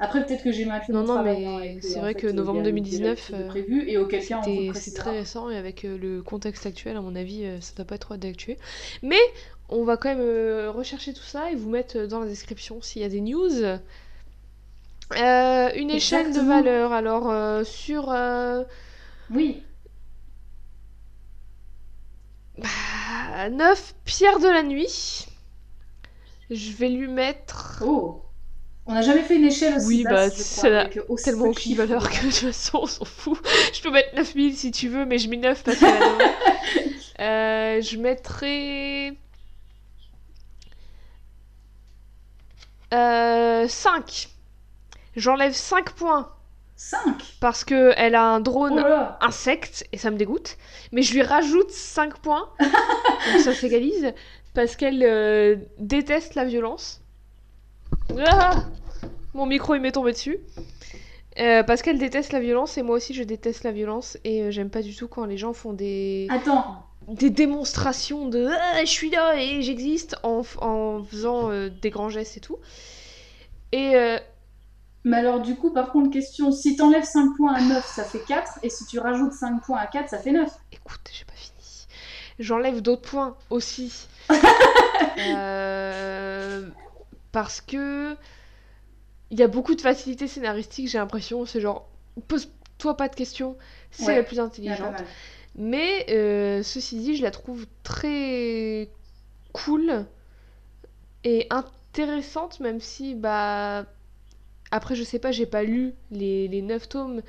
Après, peut-être que j'ai mal fait Non, non, mais c'est vrai que novembre 2019, prévu, et auquel cas c'est très récent, et avec le contexte actuel, à mon avis, ça doit pas être trop d'actuer. Mais on va quand même rechercher tout ça et vous mettre dans la description s'il y a des news. une échelle de valeur, alors sur. Oui. Bah, 9, Pierre de la nuit. Je vais lui mettre. Oh On n'a jamais fait une échelle aussi Oui, bah, c'est tellement aucune valeur que de toute façon, on s'en fout. Je peux mettre 9000 si tu veux, mais je mets 9 parce que. euh, je mettrai. Euh, 5. J'enlève 5 points 5 Parce qu'elle a un drone Oh insecte et ça me dégoûte. Mais je lui rajoute 5 points. donc ça s'égalise. Parce qu'elle euh, déteste la violence. Ah Mon micro il m'est tombé dessus. Euh, parce qu'elle déteste la violence et moi aussi je déteste la violence et euh, j'aime pas du tout quand les gens font des Attends. Des démonstrations de ah, je suis là et j'existe en, en faisant des grands gestes et tout. Et mais alors, du coup, par contre, question si t'enlèves 5 points à 9, ça fait 4, et si tu rajoutes 5 points à 4, ça fait 9. Écoute, j'ai pas fini. J'enlève d'autres points aussi. Euh, parce que. Il y a beaucoup de facilité scénaristique, j'ai l'impression. C'est genre, pose-toi pas de questions, c'est la plus intelligente. Mais euh, ceci dit, je la trouve très cool et intéressante, même si, bah après, je sais pas, j'ai pas lu les, les 9 tomes,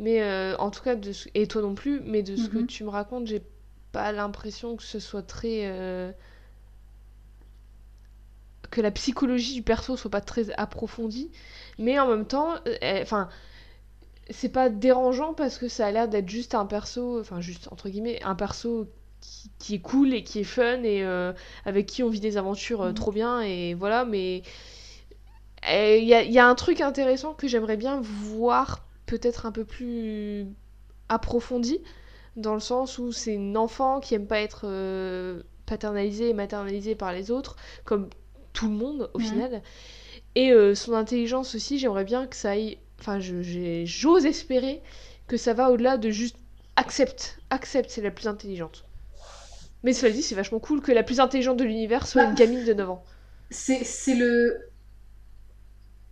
mais euh, en tout cas, de et toi non plus, mais de ce que mhm. tu me racontes, j'ai pas l'impression que ce soit très. Euh, que la psychologie du perso soit pas très approfondie, mais en même temps, enfin. C'est pas dérangeant parce que ça a l'air d'être juste un perso, enfin juste entre guillemets, un perso qui, est cool et qui est fun et avec qui on vit des aventures mhm. trop bien et voilà, mais il y a, un truc intéressant que j'aimerais bien voir peut-être un peu plus approfondi, dans le sens où c'est une enfant qui aime pas être euh, paternalisée et maternalisée par les autres, comme tout le monde au final. Et euh, son intelligence aussi, j'aimerais bien que ça aille. Enfin, j'ose espérer que ça va au-delà de juste accepte, accepte, c'est la plus intelligente. Mais cela dit, c'est vachement cool que la plus intelligente de l'univers soit bah, une gamine de 9 ans. C'est le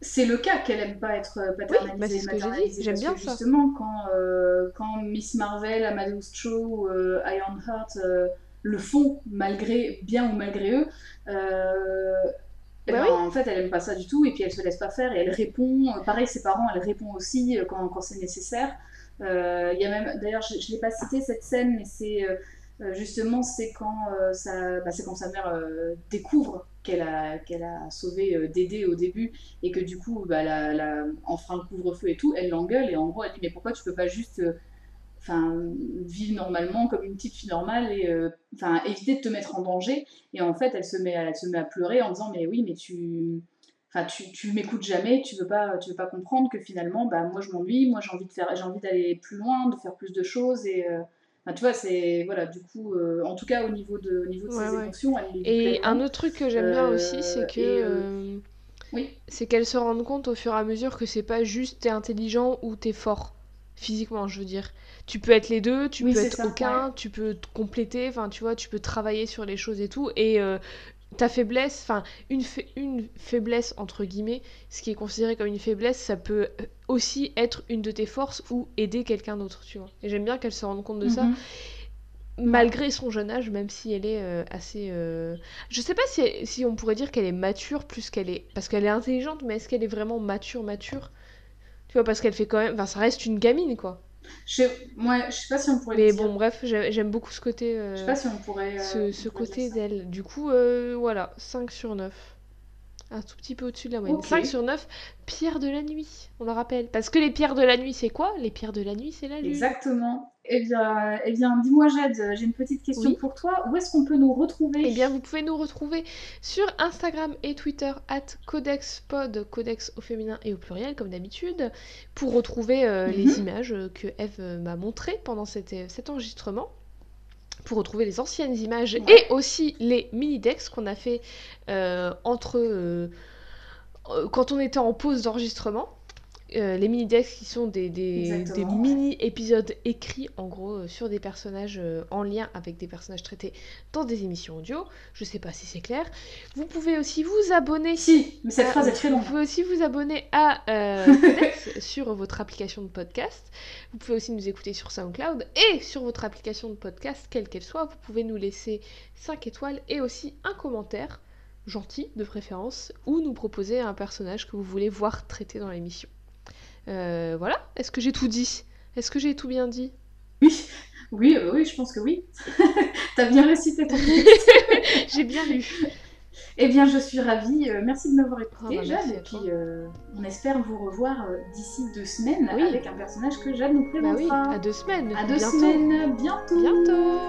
c'est le cas qu'elle aime pas être paternalisée oui, bah J'aime bien ça. Justement, quand, euh, quand Miss Marvel, Amadeus Cho, euh, Ironheart euh, le font, malgré, bien ou malgré eux, eh bah ben, en fait, elle aime pas ça du tout, et puis elle se laisse pas faire, et elle répond. Pareil, ses parents, elle répond aussi quand, quand c'est nécessaire. Il y a même, d'ailleurs, je, ne l'ai pas cité cette scène, mais c'est justement, c'est quand, ça, bah, quand sa mère découvre qu'elle a, qu'elle a sauvé euh, Dédé au début et que du coup, bah, la, la, le couvre-feu et tout, elle l'engueule et en gros, elle dit Mais pourquoi tu peux pas juste euh, enfin, vivre normalement comme une petite fille normale et euh, enfin, éviter de te mettre en danger Et en fait, elle se met à, elle se met à pleurer en disant Mais oui, mais tu. Enfin, tu, tu m'écoutes jamais, tu veux pas, tu veux pas comprendre que finalement, bah moi je m'ennuie, moi j'ai envie de faire, j'ai envie d'aller plus loin, de faire plus de choses et tu vois, c'est. Voilà, du coup, euh, en tout cas, au niveau de, au niveau de ses émotions, elle Et un autre truc que j'aime bien aussi, c'est euh, que. Euh, oui. C'est qu'elle se rende compte au fur et à mesure que c'est pas juste t'es intelligent ou t'es fort. Physiquement, je veux dire. Tu peux être les deux, tu peux être aucun, tu peux te compléter, enfin, tu vois, tu peux travailler sur les choses et tout. Et ta faiblesse, enfin une, une faiblesse entre guillemets, ce qui est considéré comme une faiblesse, ça peut euh, aussi être une de tes forces ou aider quelqu'un d'autre, tu vois. Et j'aime bien qu'elle se rende compte de ça, mhm. malgré son jeune âge, même si elle est euh, assez... Euh, je sais pas si, si on pourrait dire qu'elle est mature plus qu'elle est... Parce qu'elle est intelligente, mais est-ce qu'elle est vraiment mature, mature? Tu vois, parce qu'elle fait quand même... Enfin, ça reste une gamine, quoi. Je, moi, je sais pas si on pourrait. Mais bon, bref, j'aime beaucoup ce côté. Euh, je sais pas si on pourrait. ce, ce côté d'elle. Du coup, euh, voilà, 5 sur 9. Un tout petit peu au-dessus de la moyenne. 5 sur 9, pierre de la nuit, on le rappelle. Parce que les pierres de la nuit, c'est quoi? Les pierres de la nuit, c'est la lune. Exactement. Eh bien, eh bien dis-moi Jade, j'ai une petite question pour toi. Où est-ce qu'on peut nous retrouver? Eh bien, vous pouvez nous retrouver sur Instagram et Twitter at CodexPod, Codex au féminin et au pluriel, comme d'habitude, pour retrouver euh, les mhm. images que Eve m'a montrées pendant cet, cet enregistrement pour retrouver les anciennes images et aussi les mini-decks qu'on a fait euh, entre euh, quand on était en pause d'enregistrement. Euh, les mini-decks qui sont des, des, mini-épisodes écrits en gros euh, sur des personnages euh, en lien avec des personnages traités dans des émissions audio. Je sais pas si c'est clair. Vous pouvez aussi vous abonner. Si, mais cette phrase est très longue. Vous pouvez aussi vous abonner à sur votre application de podcast. Vous pouvez aussi nous écouter sur SoundCloud et sur votre application de podcast, quelle qu'elle soit. Vous pouvez nous laisser 5 étoiles et aussi un commentaire gentil de préférence ou nous proposer un personnage que vous voulez voir traité dans l'émission. Euh, voilà, est-ce que j'ai tout dit? Est-ce que j'ai tout bien dit? Oui, oui, euh, oui, je pense que oui. T'as bien récité ton J'ai bien lu. Eh bien, je suis ravie. Euh, merci de m'avoir écouté, oh, Jade. Et puis, on espère vous revoir d'ici deux semaines avec un personnage que Jade nous présentera. Bah oui, à deux semaines. À deux semaines, bientôt. Bientôt.